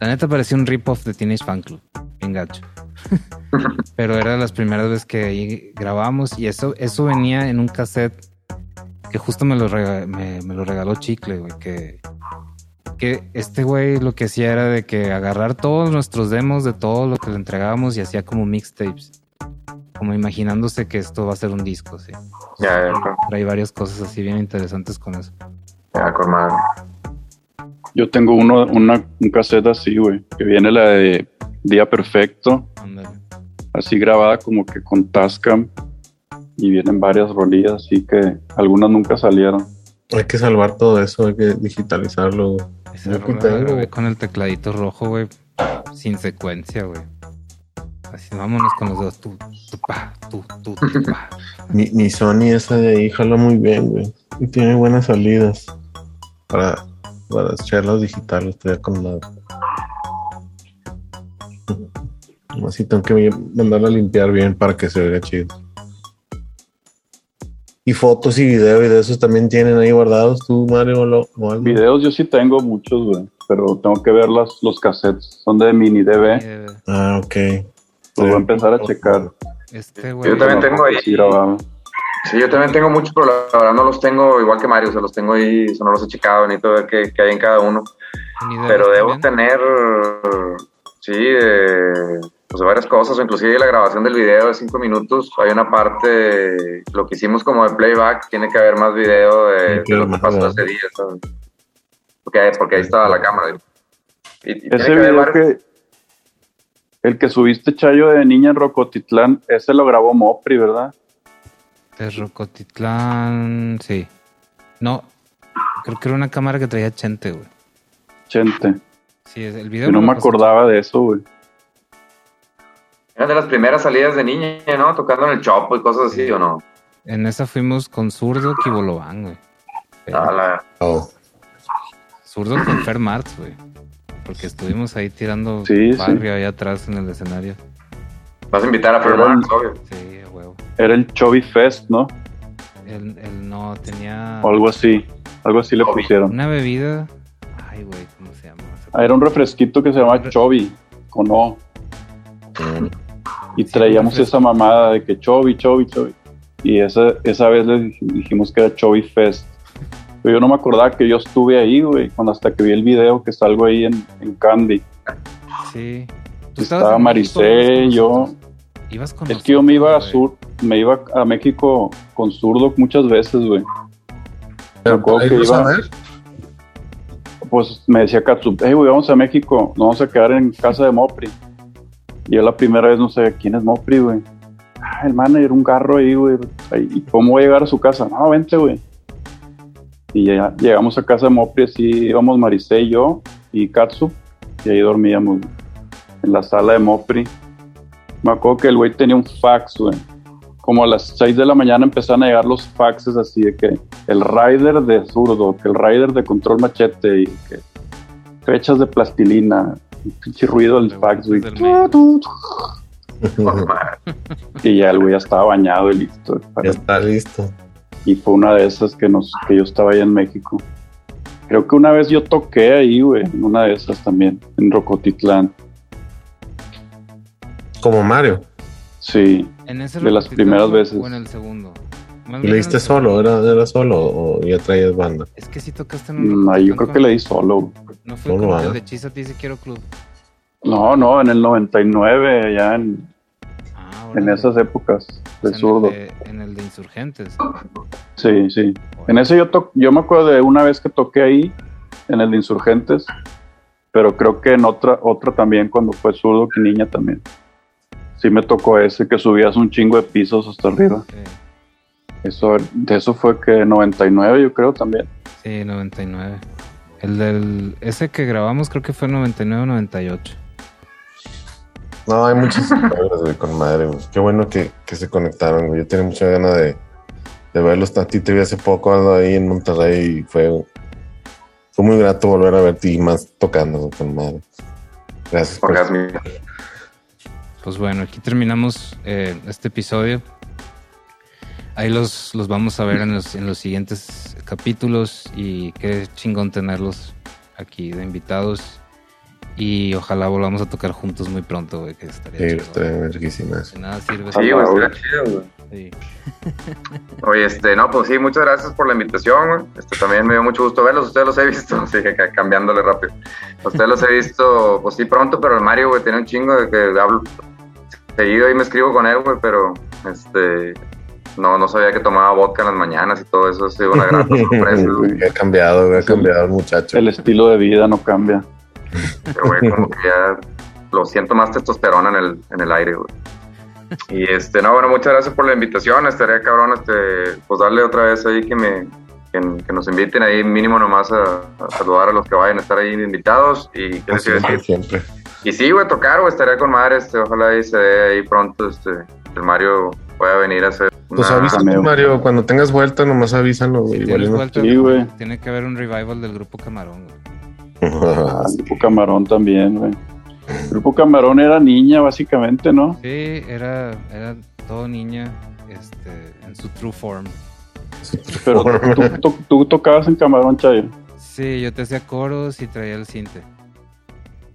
La neta parecía un rip-off de Teenage Fan Club. Bien gacho pero era las primeras veces que ahí grabamos y eso, eso venía en un cassette que justo me lo, rega- me, me lo regaló Chicle, güey, que, que este güey lo que hacía era de que agarrar todos nuestros demos de todo lo que le entregábamos y hacía como mixtapes, como imaginándose que esto va a ser un disco, sí. ya, ya, Trae varias cosas así bien interesantes con eso. ya, con madre. Yo tengo uno, una, un cassette así, güey. Que viene la de Día Perfecto, así grabada como que con Tascam. Y vienen varias rolillas, así que algunas nunca salieron. Hay que salvar todo eso, hay que digitalizarlo. güey. Esa rola tengo. con el tecladito rojo, güey, sin secuencia, güey. Así, vámonos con los dos. Tú, tú, pa, tú, tú, tú, pa. Mi, mi Sony esa de ahí jala muy bien, güey. Y tiene buenas salidas para, para echarlas digitales, estoy con la. Así tengo que mandarla a limpiar bien para que se vea chido. Y fotos y video y de esos también tienen ahí guardados tú, Mario o, lo- o algo? Videos yo sí tengo muchos, güey. Pero tengo que ver las, los cassettes. Son de mini DV. Eh, Ah, ok. Los voy a empezar a checar. Este, güey. Yo también tengo ahí. Sí, yo también tengo muchos, pero la verdad no los tengo igual que Mario, o sea, los tengo ahí, o sea, no los he checado, necesito ver qué, qué hay en cada uno. Pero debo también. tener, sí, de, pues de varias cosas, o inclusive la grabación del video de cinco minutos, hay una parte, lo que hicimos como de playback, tiene que haber más video de, de lo que pasó ese día, ¿sabes? Porque, porque ahí estaba la cámara. Y, Ese que video que. El que subiste, Chayo, de Niña en Rocotitlán, ese lo grabó Mopri, ¿verdad? De Rocotitlán, sí. No, creo que era una cámara que traía Chente, güey. Chente. Sí, es- el video Yo no me acordaba de eso, güey. Era de las primeras salidas de niña, ¿no? Tocando en el chopo y cosas así, ¿o no? En esa fuimos con Zurdo y Bolobán, güey. Pero- Ah, la- Oh. Zurdo con Fer Marx, güey. Porque estuvimos ahí tirando Sí, sí. barrio ahí atrás en el escenario. Vas a invitar a Fer Marx, obvio. Sí, huevo. Era el Chubby Fest, ¿no? Él, él no tenía O algo así. Algo así le pusieron. una bebida. Ay, güey, ¿cómo se llama? Ah, Era un refresquito que se llama Chubby, con O. Mm. Y Sí, traíamos esa mamada de que Chubby, Chubby, Chubby. Y esa, esa vez le dij- dijimos que era Chubby Fest. Pero yo no me acordaba que yo estuve ahí, güey, cuando hasta que vi el video que salgo ahí en, en Candy. Sí. Estaba Maricé, ibas con yo. Ibas con Es que yo me iba a sur, me iba a México con zurdo muchas veces, güey. Pero acuerdo que vas a iba- ver. Pues me decía Katsup, hey, güey, vamos a México, nos vamos a quedar en casa de Mopri. Yo la primera vez no sabía quién es Mopri, güey. Ah, el manager, un carro ahí, güey. ¿Y cómo voy a llegar a su casa? No, vente, güey. Y ya llegamos a casa de Mopri, así íbamos Maricé y yo y Katsup, y ahí dormíamos, en la sala de Mopri. Me acuerdo que el güey tenía un fax, güey. Como a las 6 de la mañana empezaron a llegar los faxes así de que el rider de zurdo, que el rider de control machete y que fechas de plastilina, pinche ruido del De fax, güey. Y ya el güey ya estaba bañado y listo. Ya está listo. Y fue una de esas que nos, que yo estaba allá en México. Creo que una vez yo toqué ahí, güey, en una de esas también, en Rocotitlán. Como Mario. Sí, En ese de las primeras veces. O en el segundo. Más ¿Y bien le diste el solo? ¿Era, ¿Era solo o ya traías banda? Es que sí tocaste en un Mm, ahí yo creo que con- le di solo. No fue Solo, como el ¿verdad? de Chisa Te Dice Quiero Club. No, no, en el 99, ya en, Ah, en esas épocas O de sea, en el zurdo. de- En el de Insurgentes. Sí, sí. En ese yo, to- yo me acuerdo de una vez que toqué ahí, en el de Insurgentes, pero creo que en otra, otra también cuando fue zurdo que niña también. Sí me tocó ese, que subías un chingo de pisos hasta arriba. Sí. Eso, de eso fue que 99 yo creo también. Sí, 99. El del. Ese que grabamos creo que fue 99 o 98. No, hay muchas historias, güey, con madre, güey. Qué bueno que, que se conectaron, güey. Yo tenía mucha ganas de, de verlos. A ti te vi hace poco ando ahí en Monterrey y fue, fue muy grato volver a verte y más tocando, güey, con madre. Gracias por Orgasmo. Pues bueno, aquí terminamos eh, este episodio. Ahí los, los vamos a ver en los, en los siguientes capítulos y qué chingón tenerlos aquí de invitados. Y ojalá volvamos a tocar juntos muy pronto, güey, que estaría Sí, chido. estoy verguísima eso. De nada sirve. Sí, güey, estaría güey. chido, güey. Sí. Oye, este, no, pues sí, muchas gracias por la invitación, güey. Este, también me dio mucho gusto verlos, ustedes los he visto, así que ca- cambiándole rápido. Ustedes los he visto, pues sí, pronto, pero el Mario, güey, tiene un chingo de que hablo seguido y me escribo con él, güey, pero, este, no, no sabía que tomaba vodka en las mañanas y todo eso, ha sido una gran sorpresa, ha cambiado, ha cambiado el muchacho. El estilo de vida no cambia. Pero, güey, como que ya lo siento más testosterona en el, en el aire, güey. Y este, no, bueno, muchas gracias por la invitación. Estaría cabrón, este, pues darle otra vez ahí que me, que, nos inviten ahí mínimo nomás a, a saludar a los que vayan a estar ahí invitados. Y qué les a decir. siempre. Y sí, güey, tocar, güey, estaría con madre, este, ojalá ahí se dé ahí pronto, este, el Mario pueda venir a hacer Pues avísanos, cameo. Mario, cuando tengas vuelta, nomás avísanos, güey. Si Igual tienes y no- vuelta, Sí, güey. tiene que haber un revival del grupo Camarón, güey. Ah, el Grupo Camarón también, güey. El Grupo Camarón era niña, básicamente, ¿no? Sí, era, era todo niña este, en su true form. Pero tú, tú- tú tocabas en Camarón, Chayo. Sí, yo te hacía coros y traía el cinte.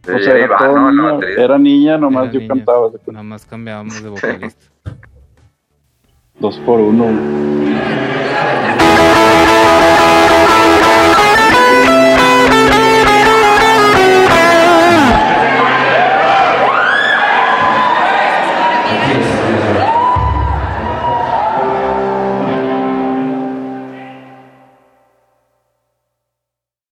Sí, o sea, era, todo ¿no? Niña, era niña, nomás Era yo niña. cantaba. ¿se acuerdan? Nada más cambiábamos de vocalista. Dos por uno.